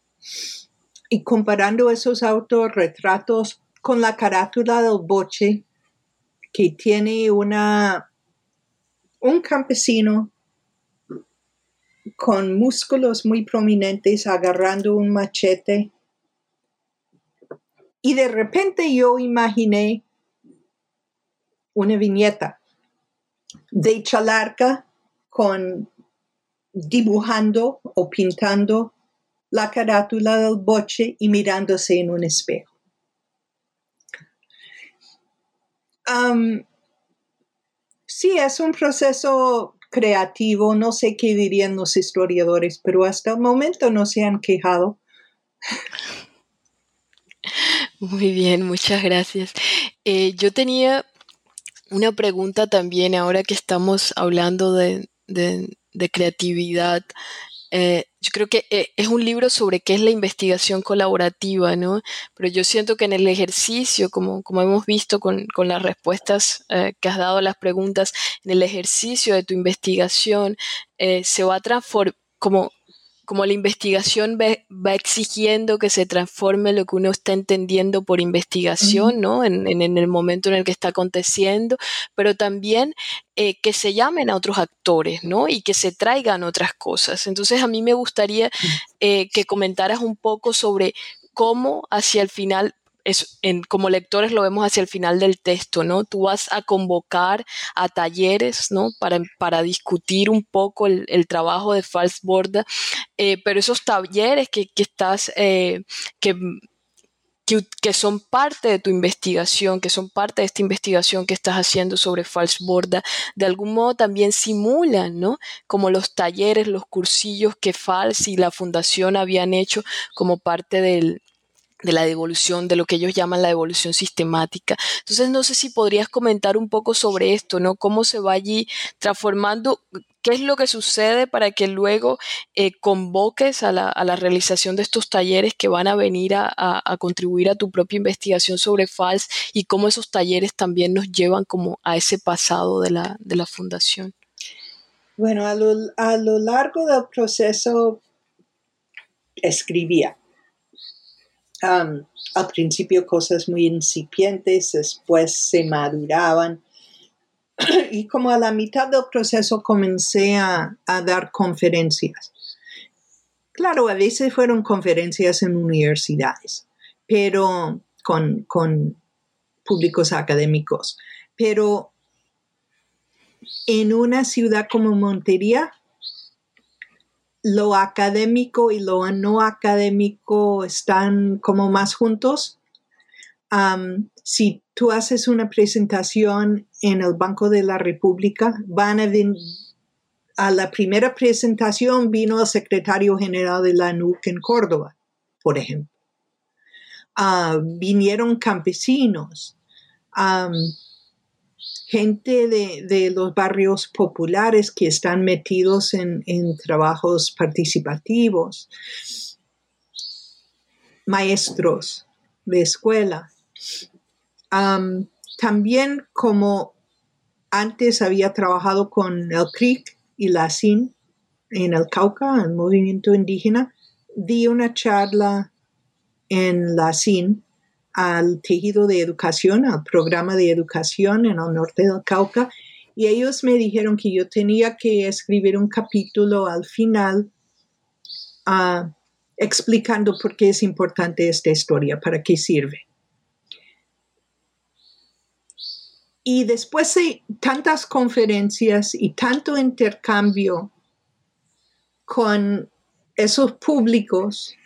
y comparando esos autorretratos con la carátula del boche que tiene una, un campesino con músculos muy prominentes agarrando un machete. Y de repente yo imaginé una viñeta de Chalarca con dibujando o pintando la carátula del boche y mirándose en un espejo. Sí, es un proceso creativo, no sé qué dirían los historiadores, pero hasta el momento no se han quejado. Muy bien, muchas gracias. Eh, yo tenía una pregunta también ahora que estamos hablando de creatividad. Eh, yo creo que eh, es un libro sobre qué es la investigación colaborativa, ¿no? Pero yo siento que en el ejercicio, como, como hemos visto con, las respuestas eh, que has dado a las preguntas, en el ejercicio de tu investigación se va a transformar, como como la investigación va, exigiendo que se transforme lo que uno está entendiendo por investigación, ¿no? En, el momento en el que está aconteciendo, pero también eh, que se llamen a otros actores, ¿no? Y que se traigan otras cosas. Entonces a mí me gustaría eh, que comentaras un poco sobre cómo hacia el final es, como lectores lo vemos hacia el final del texto, ¿no? Tú vas a convocar a talleres, ¿no? Para, para discutir un poco el, trabajo de Falsborda, eh, pero esos talleres que, estás, eh, que, que, son parte de tu investigación, que son parte de esta investigación que estás haciendo sobre Falsborda, de algún modo también simulan, ¿no? Como los talleres, los cursillos que Fals y la fundación habían hecho como parte del, de la devolución, de lo que ellos llaman la devolución sistemática. Entonces, no sé si podrías comentar un poco sobre esto, ¿no? Cómo se va allí transformando, qué es lo que sucede para que luego eh, convoques a la, realización de estos talleres que van a venir a, contribuir a tu propia investigación sobre FALS y cómo esos talleres también nos llevan como a ese pasado de la, de la fundación. Bueno, a lo, a lo largo del proceso escribía al principio cosas muy incipientes, después se maduraban. Y como a la mitad del proceso comencé a, dar conferencias. Claro, a veces fueron conferencias en universidades, pero con, con públicos académicos. Pero en una ciudad como Montería, lo académico y lo no académico están como más juntos. si tú haces una presentación en el Banco de la República, van a a la primera presentación vino el secretario general de la NUC en Córdoba, por ejemplo. Ah, vinieron campesinos gente de, los barrios populares que están metidos en, trabajos participativos, maestros de escuela. también como antes había trabajado con el CRIC y la SIN en el Cauca, el movimiento indígena, di una charla en la SIN al tejido de educación, al programa de educación en el norte del Cauca, y ellos me dijeron que yo tenía que escribir un capítulo al final ah, explicando por qué es importante esta historia, para qué sirve. Y después de tantas conferencias y tanto intercambio con esos públicos,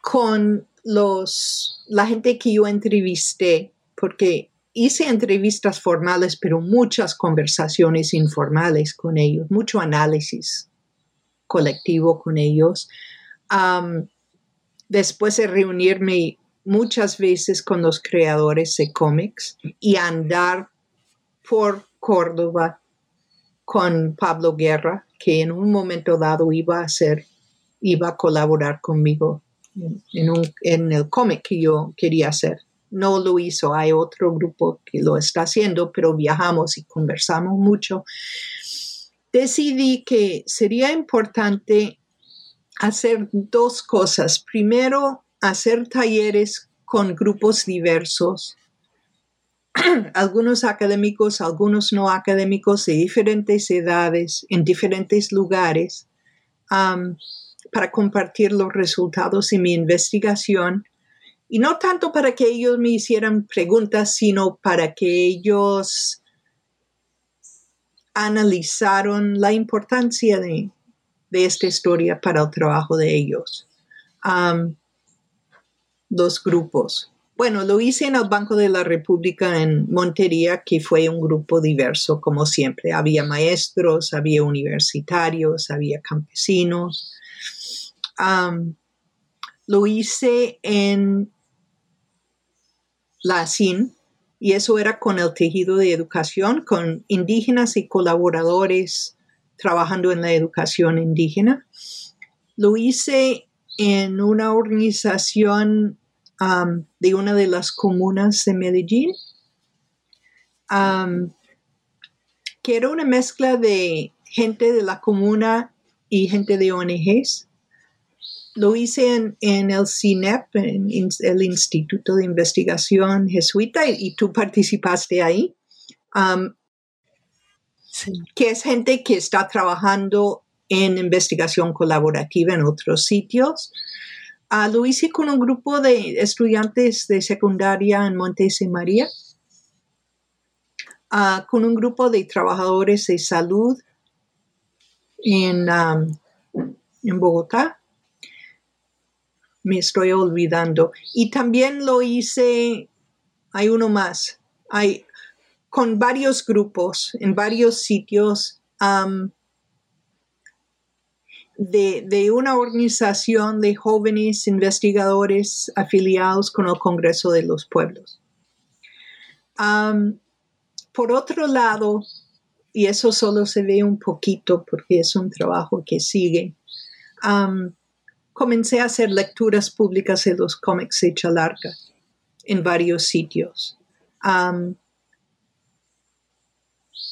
con los, la gente que yo entrevisté, porque hice entrevistas formales, pero muchas conversaciones informales con ellos, mucho análisis colectivo con ellos. después de reunirme muchas veces con los creadores de cómics y andar por Córdoba con Pablo Guerra, que en un momento dado iba a ser, iba a colaborar conmigo en, el cómic que yo quería hacer. No lo hizo, hay otro grupo que lo está haciendo, pero viajamos y conversamos mucho. Decidí que sería importante hacer dos cosas. Primero, hacer talleres con grupos diversos, algunos académicos, algunos no académicos de diferentes edades, en diferentes lugares para compartir los resultados de mi investigación y no tanto para que ellos me hicieran preguntas, sino para que ellos analizaron la importancia de, esta historia para el trabajo de ellos. dos grupos. Bueno, lo hice en el Banco de la República en Montería, que fue un grupo diverso, como siempre. Había maestros, había universitarios, había campesinos, lo hice en la SIN y eso era con el tejido de educación, con indígenas y colaboradores trabajando en la educación indígena. Lo hice en una organización de una de las comunas de Medellín, que era una mezcla de gente de la comuna y gente de ONGs lo hice en, el CINEP, en, el Instituto de Investigación Jesuita, y, tú participaste ahí, um, que es gente que está trabajando en investigación colaborativa en otros sitios. Uh, lo hice con un grupo de estudiantes de secundaria en Montes y María, uh, con un grupo de trabajadores de salud en, um, en Bogotá me estoy olvidando. Y también lo hice, hay uno más, hay con varios grupos en varios sitios de, de, una organización de jóvenes investigadores afiliados con el Congreso de los Pueblos. por otro lado, y eso solo se ve un poquito porque es un trabajo que sigue, comencé a hacer lecturas públicas de los cómics de Chalarca en varios sitios.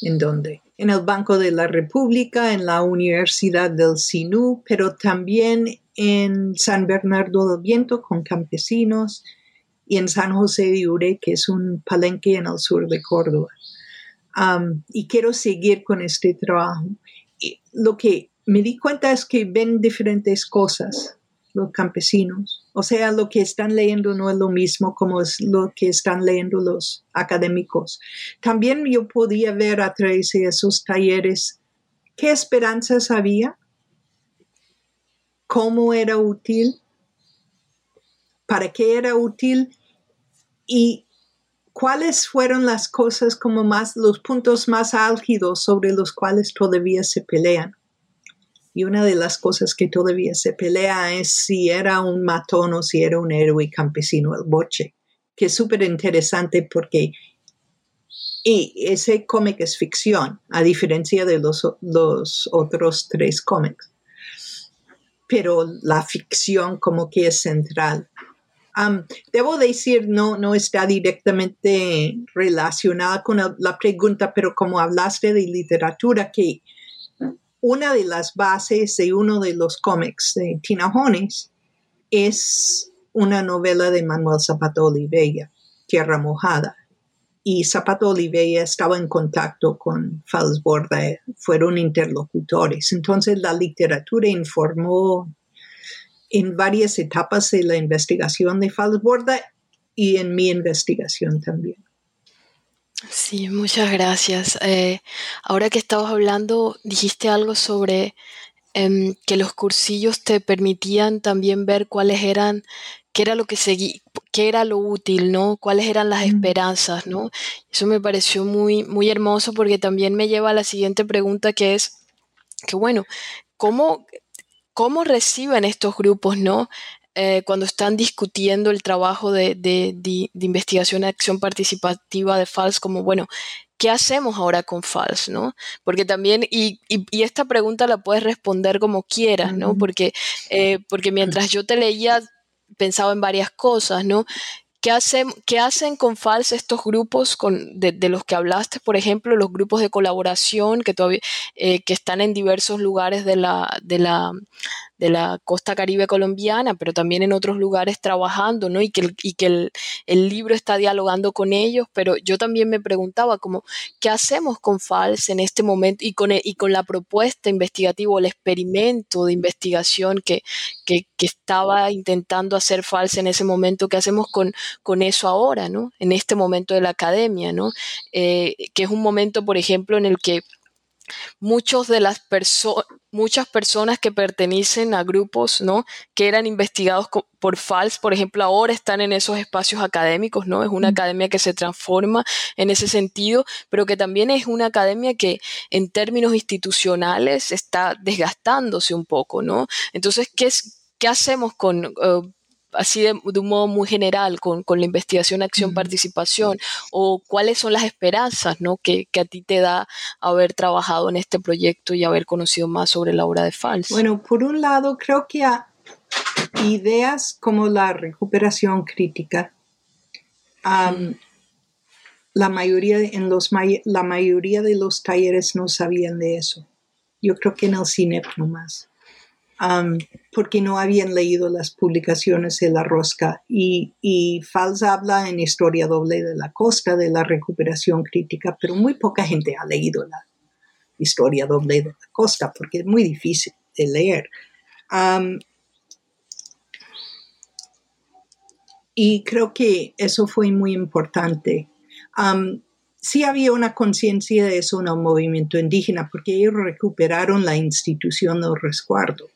¿En dónde? En el Banco de la República, en la Universidad del Sinú, pero también en San Bernardo del Viento con campesinos y en San José de Ure, que es un palenque en el sur de Córdoba. y quiero seguir con este trabajo. Lo que me di cuenta es que ven diferentes cosas los campesinos. O sea, lo que están leyendo no es lo mismo como es lo que están leyendo los académicos. También yo podía ver a través de esos talleres qué esperanzas había, cómo era útil, para qué era útil y cuáles fueron las cosas como más, los puntos más álgidos sobre los cuales todavía se pelean. Y una de las cosas que todavía se pelea es si era un matón o si era un héroe campesino el boche, que es súper interesante porque y ese cómic es ficción, a diferencia de los, otros tres cómics. Pero la ficción como que es central. debo decir, no, no está directamente relacionada con la pregunta, pero como hablaste de literatura, que una de las bases de uno de los cómics de Tina Jones es una novela de Manuel Zapato Olivella, Tierra Mojada. Y Zapato Olivella estaba en contacto con Falsborda, fueron interlocutores. Entonces la literatura informó en varias etapas de la investigación de Falsborda y en mi investigación también. Sí, muchas gracias. Eh, ahora que estabas hablando, dijiste algo sobre em, que los cursillos te permitían también ver cuáles eran, qué era lo que seguí, qué era lo útil, ¿no? Cuáles eran las esperanzas, ¿no? Eso me pareció muy, muy hermoso porque también me lleva a la siguiente pregunta que es, que bueno, ¿cómo, cómo reciben estos grupos, ¿no? Eh, cuando están discutiendo el trabajo de, investigación y acción participativa de FALS, como, bueno, ¿qué hacemos ahora con FALS? ¿no? Porque también, y, esta pregunta la puedes responder como quieras, ¿no? Porque, eh, porque mientras yo te leía, pensaba en varias cosas, ¿no? ¿Qué hacen, ¿Qué hacen con FALS estos grupos con, de, los que hablaste, por ejemplo, los grupos de colaboración que, todavía, eh, que están en diversos lugares de la, de la, de la costa caribe colombiana, pero también en otros lugares trabajando, ¿no? Y que, el, y que el, libro está dialogando con ellos, pero yo también me preguntaba como, ¿qué hacemos con FALS en este momento y con, y con la propuesta investigativa, el experimento de investigación que, que, estaba intentando hacer FALS en ese momento? ¿Qué hacemos con, con eso ahora, ¿no? En este momento de la academia, ¿no? Eh, que es un momento, por ejemplo, en el que muchos de las personas, muchas personas que pertenecen a grupos, ¿no? Que eran investigados por FALS, por ejemplo, ahora están en esos espacios académicos, ¿no? Es una academia que se transforma en ese sentido, pero que también es una academia que en términos institucionales está desgastándose un poco, ¿no? Entonces, ¿qué, es, qué hacemos con... Eh, así de, un modo muy general con, la investigación, acción, participación, o cuáles son las esperanzas ¿no? que, a ti te da haber trabajado en este proyecto y haber conocido más sobre la obra de Fals. Bueno, por un lado, creo que ideas como la recuperación crítica, la, mayoría, en los, la mayoría de los talleres no sabían de eso. Yo creo que en el CINEP nomás. Porque no habían leído las publicaciones de la rosca. Y, y Fals habla en Historia Doble de la Costa de la recuperación crítica, pero muy poca gente ha leído la Historia Doble de la Costa porque es muy difícil de leer. y creo que eso fue muy importante. sí había una conciencia de eso en el movimiento indígena, porque ellos recuperaron la institución del resguardo.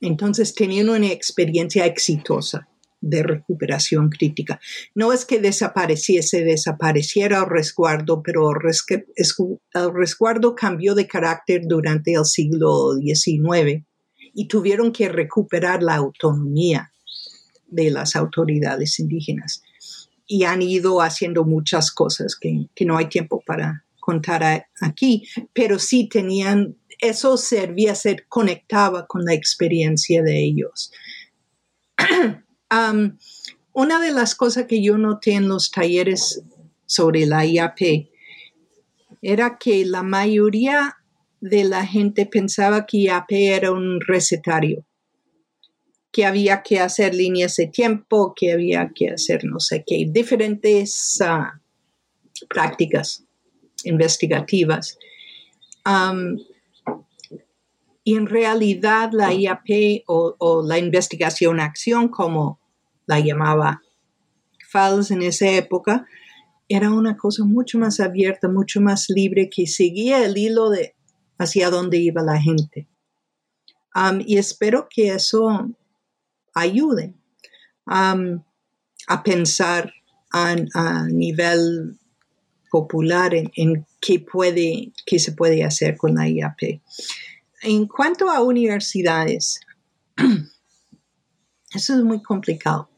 Entonces tenían una experiencia exitosa de recuperación crítica. No es que desapareciese, desapareciera el resguardo, pero el resguardo cambió de carácter durante el siglo XIX y tuvieron que recuperar la autonomía de las autoridades indígenas. Y han ido haciendo muchas cosas que, no hay tiempo para contar aquí, pero sí tenían eso servía, ser conectaba con la experiencia de ellos. una de las cosas que yo noté en los talleres sobre la IAP era que la mayoría de la gente pensaba que IAP era un recetario, que había que hacer líneas de tiempo, que había que hacer no sé qué, diferentes ah, prácticas investigativas. Y en realidad la IAP o, la investigación acción, como la llamaba FALS en esa época, era una cosa mucho más abierta, mucho más libre, que seguía el hilo de hacia dónde iba la gente. Um, y espero que eso ayude um, a pensar a, nivel popular en, en, qué, puede, qué se puede hacer con la IAP. En cuanto a universidades, eso es muy complicado.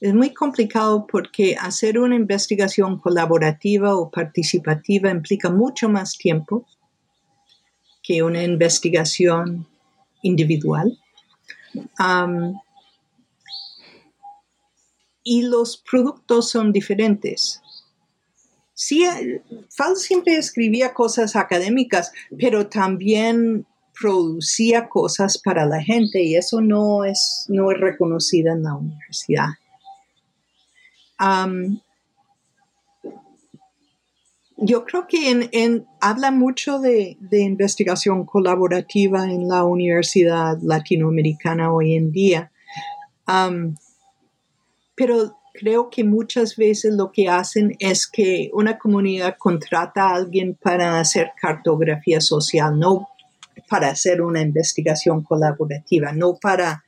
Es muy complicado porque hacer una investigación colaborativa o participativa implica mucho más tiempo que una investigación individual. y los productos son diferentes. Sí, Fal siempre escribía cosas académicas, pero también producía cosas para la gente y eso no es, no es reconocido en la universidad. yo creo que en, habla mucho de, investigación colaborativa en la universidad latinoamericana hoy en día, pero creo que muchas veces lo que hacen es que una comunidad contrata a alguien para hacer cartografía social, no para hacer una investigación colaborativa, no para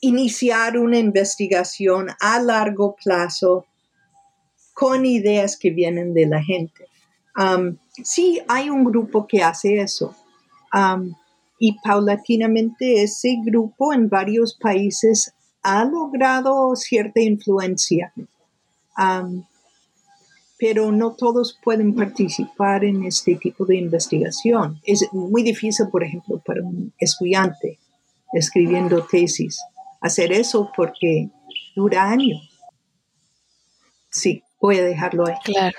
iniciar una investigación a largo plazo con ideas que vienen de la gente. Um, sí, hay un grupo que hace eso. Um, y paulatinamente ese grupo en varios países ha logrado cierta influencia. Um, pero no todos pueden participar en este tipo de investigación. Es muy difícil, por ejemplo, para un estudiante escribiendo tesis hacer eso porque dura años. Sí, voy a dejarlo ahí. Claro.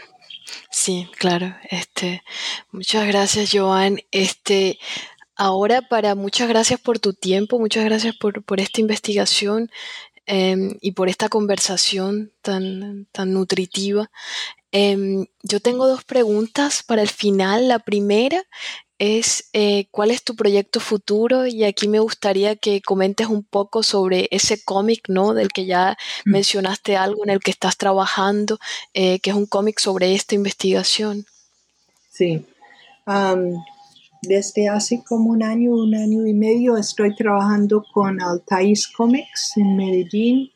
Sí, claro. Este, muchas gracias, Joan. Este, ahora para muchas gracias por tu tiempo, muchas gracias por, por esta investigación em, y por esta conversación tan, tan nutritiva. Em, yo tengo dos preguntas para el final. La primera es eh, cuál es tu proyecto futuro y aquí me gustaría que comentes un poco sobre ese cómic, ¿no? Del que ya mm. mencionaste algo en el que estás trabajando, eh, que es un cómic sobre esta investigación. Sí. Desde hace como un año, un año y medio estoy trabajando con Altais Comics en Medellín.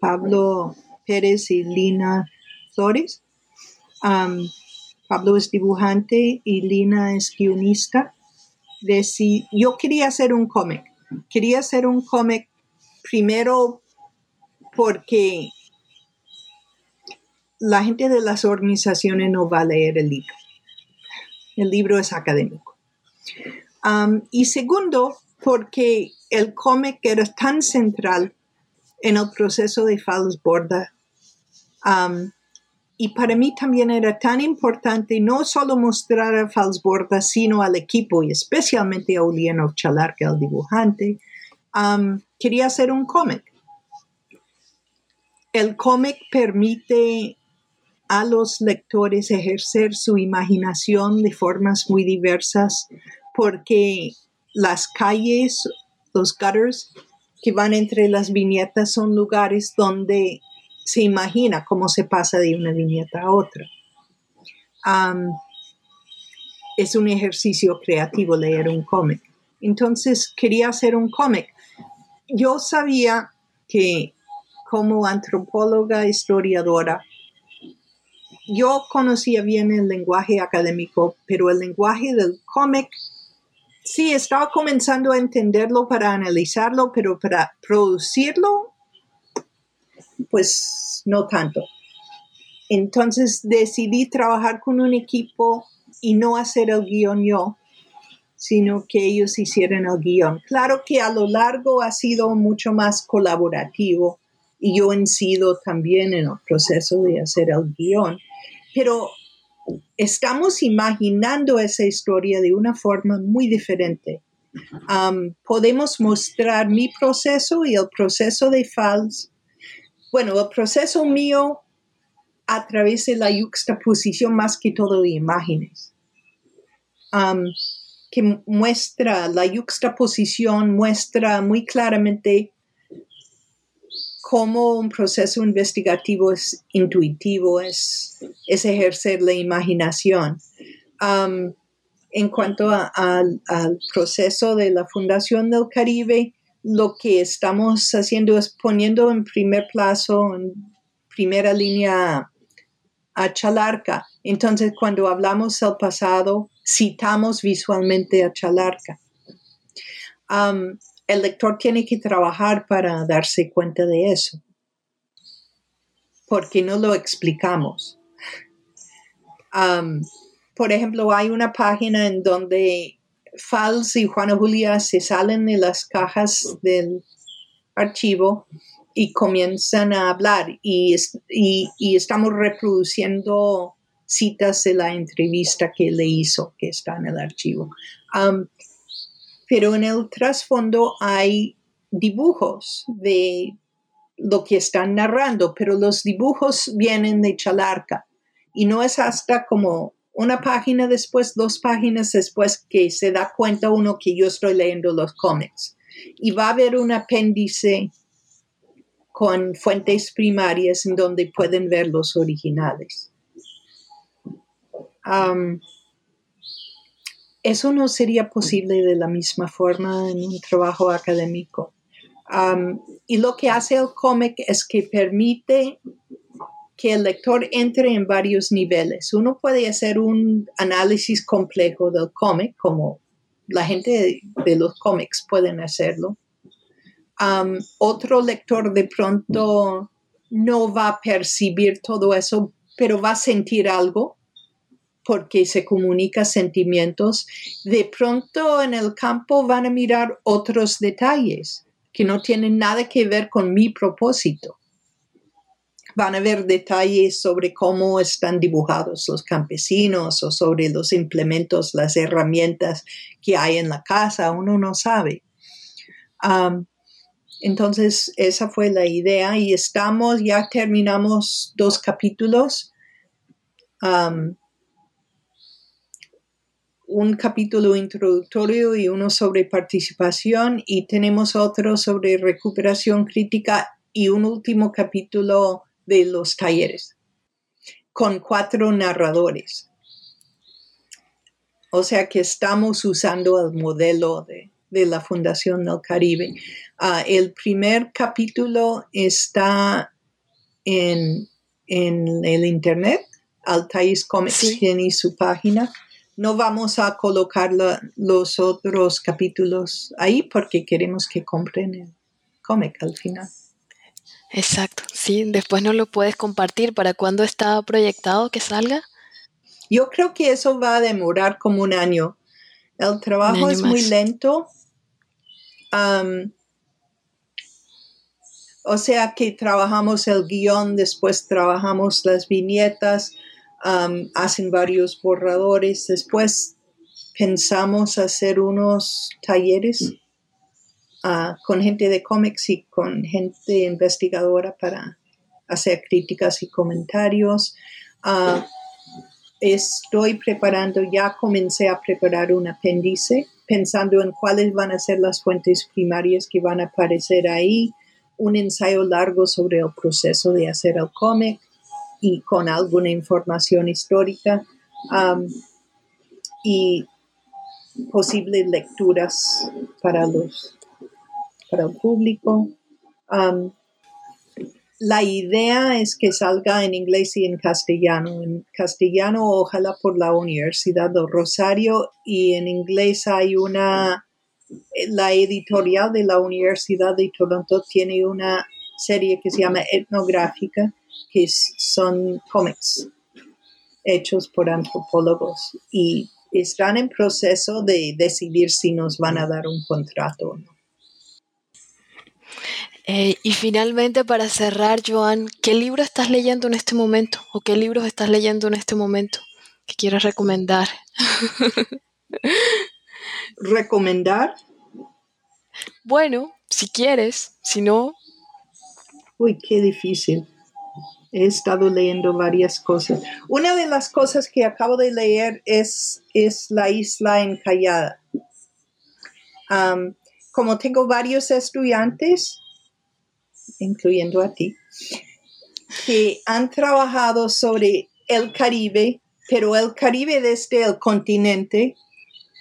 Pablo Pérez y Lina Flores. Pablo es dibujante y Lina es guionista. Yo quería hacer un cómic. Quería hacer un cómic primero porque la gente de las organizaciones no va a leer el libro. El libro es académico. y segundo, porque el cómic era tan central en el proceso de Falls Borda y para mí también era tan importante no solo mostrar a Falsborda, sino al equipo y especialmente a Uliano Chalarca, el dibujante. quería hacer un cómic. El cómic permite a los lectores ejercer su imaginación de formas muy diversas porque las calles, los gutters que van entre las viñetas son lugares donde se imagina cómo se pasa de una viñeta a otra. es un ejercicio creativo leer un cómic. Entonces quería hacer un cómic. Yo sabía que como antropóloga, historiadora, yo conocía bien el lenguaje académico, pero el lenguaje del cómic, sí, estaba comenzando a entenderlo para analizarlo, pero para producirlo, pues no tanto. Entonces decidí trabajar con un equipo y no hacer el guion yo, sino que ellos hicieran el guion. Claro que a lo largo ha sido mucho más colaborativo y yo he sido también en el proceso de hacer el guion pero estamos imaginando esa historia de una forma muy diferente. podemos mostrar mi proceso y el proceso de Fals. Bueno, el proceso mío a través de la yuxtaposición más que todo de imágenes. que muestra, la yuxtaposición muestra muy claramente cómo un proceso investigativo es intuitivo, es, es ejercer la imaginación. Um, en cuanto al proceso de la Fundación del Caribe, lo que estamos haciendo es poniendo en primer plazo, en primera línea a Chalarca. Entonces, cuando hablamos del pasado, citamos visualmente a Chalarca. Um, el lector tiene que trabajar para darse cuenta de eso, porque no lo explicamos. por ejemplo, hay una página en donde Fals y Juana Julia se salen de las cajas del archivo y comienzan a hablar y, estamos reproduciendo citas de la entrevista que le hizo, que está en el archivo pero en el trasfondo hay dibujos de lo que están narrando, pero los dibujos vienen de Chalarca y no es hasta como una página después, dos páginas después que se da cuenta uno que yo estoy leyendo los cómics. Y va a haber un apéndice con fuentes primarias en donde pueden ver los originales eso no sería posible de la misma forma en un trabajo académico. y lo que hace el cómic es que permite que el lector entre en varios niveles. Uno puede hacer un análisis complejo del cómic, como la gente de, los cómics pueden hacerlo. otro lector de pronto no va a percibir todo eso, pero va a sentir algo porque se comunica sentimientos, de pronto en el campo van a mirar otros detalles que no tienen nada que ver con mi propósito. Van a ver detalles sobre cómo están dibujados los campesinos o sobre los implementos, las herramientas que hay en la casa. Uno no sabe. entonces, esa fue la idea y estamos, ya terminamos dos capítulos un capítulo introductorio y uno sobre participación y tenemos otro sobre recuperación crítica y un último capítulo de los talleres con cuatro narradores. O sea que estamos usando el modelo de, la Fundación del Caribe. Ah, el primer capítulo está en, el internet. Altais Comics tiene su página no vamos a colocar los otros capítulos ahí porque queremos que compren el cómic al final. Exacto, sí, después no lo puedes compartir. ¿Para cuándo está proyectado que salga? Yo creo que eso va a demorar como un año. El trabajo es muy lento. O sea que trabajamos el guion, después trabajamos las viñetas, hacen varios borradores, después pensamos hacer unos talleres ah, con gente de cómics y con gente investigadora para hacer críticas y comentarios. Ah, estoy preparando, ya comencé a preparar un apéndice pensando en cuáles van a ser las fuentes primarias que van a aparecer ahí, un ensayo largo sobre el proceso de hacer el cómic y con alguna información histórica y posibles lecturas para los para el público la idea es que salga en inglés y en castellano. En castellano, ojalá por la Universidad de Rosario, y en inglés hay una, la editorial de la Universidad de Toronto tiene una serie que se llama Etnográfica, que son cómics hechos por antropólogos y están en proceso de decidir si nos van a dar un contrato o no. Eh, y finalmente, para cerrar, Joan, ¿qué libro estás leyendo en este momento? ¿O qué libros estás leyendo en este momento que quieras recomendar? ¿Recomendar? Bueno, si quieres, si no. Uy, qué difícil. He estado leyendo varias cosas. Una de las cosas que acabo de leer es, es La isla encallada. como tengo varios estudiantes, incluyendo a ti, que han trabajado sobre el Caribe, pero el Caribe desde el continente,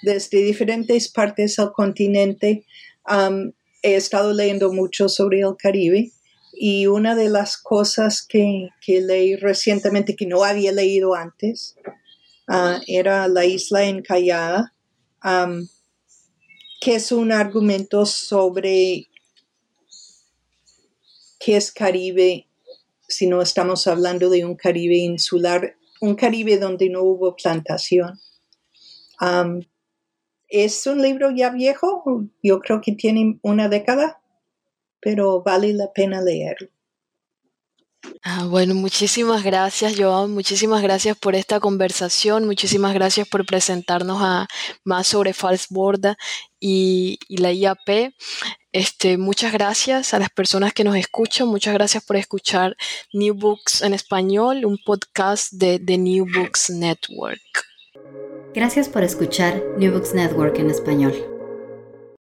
desde diferentes partes del continente. Um, he estado leyendo mucho sobre el Caribe y una de las cosas que, leí recientemente que no había leído antes uh, era La isla encallada, que es un argumento sobre qué es Caribe si no estamos hablando de un Caribe insular, un Caribe donde no hubo plantación. es un libro ya viejo, yo creo que tiene una década, pero vale la pena leerlo. Ah, bueno, muchísimas gracias, Joan. Muchísimas gracias por esta conversación. Muchísimas gracias por presentarnos a, más sobre Falsborda y, y la IAP. Este, muchas gracias a las personas que nos escuchan. Muchas gracias por escuchar New Books en español, un podcast de The New Books Network. Gracias por escuchar New Books Network en español.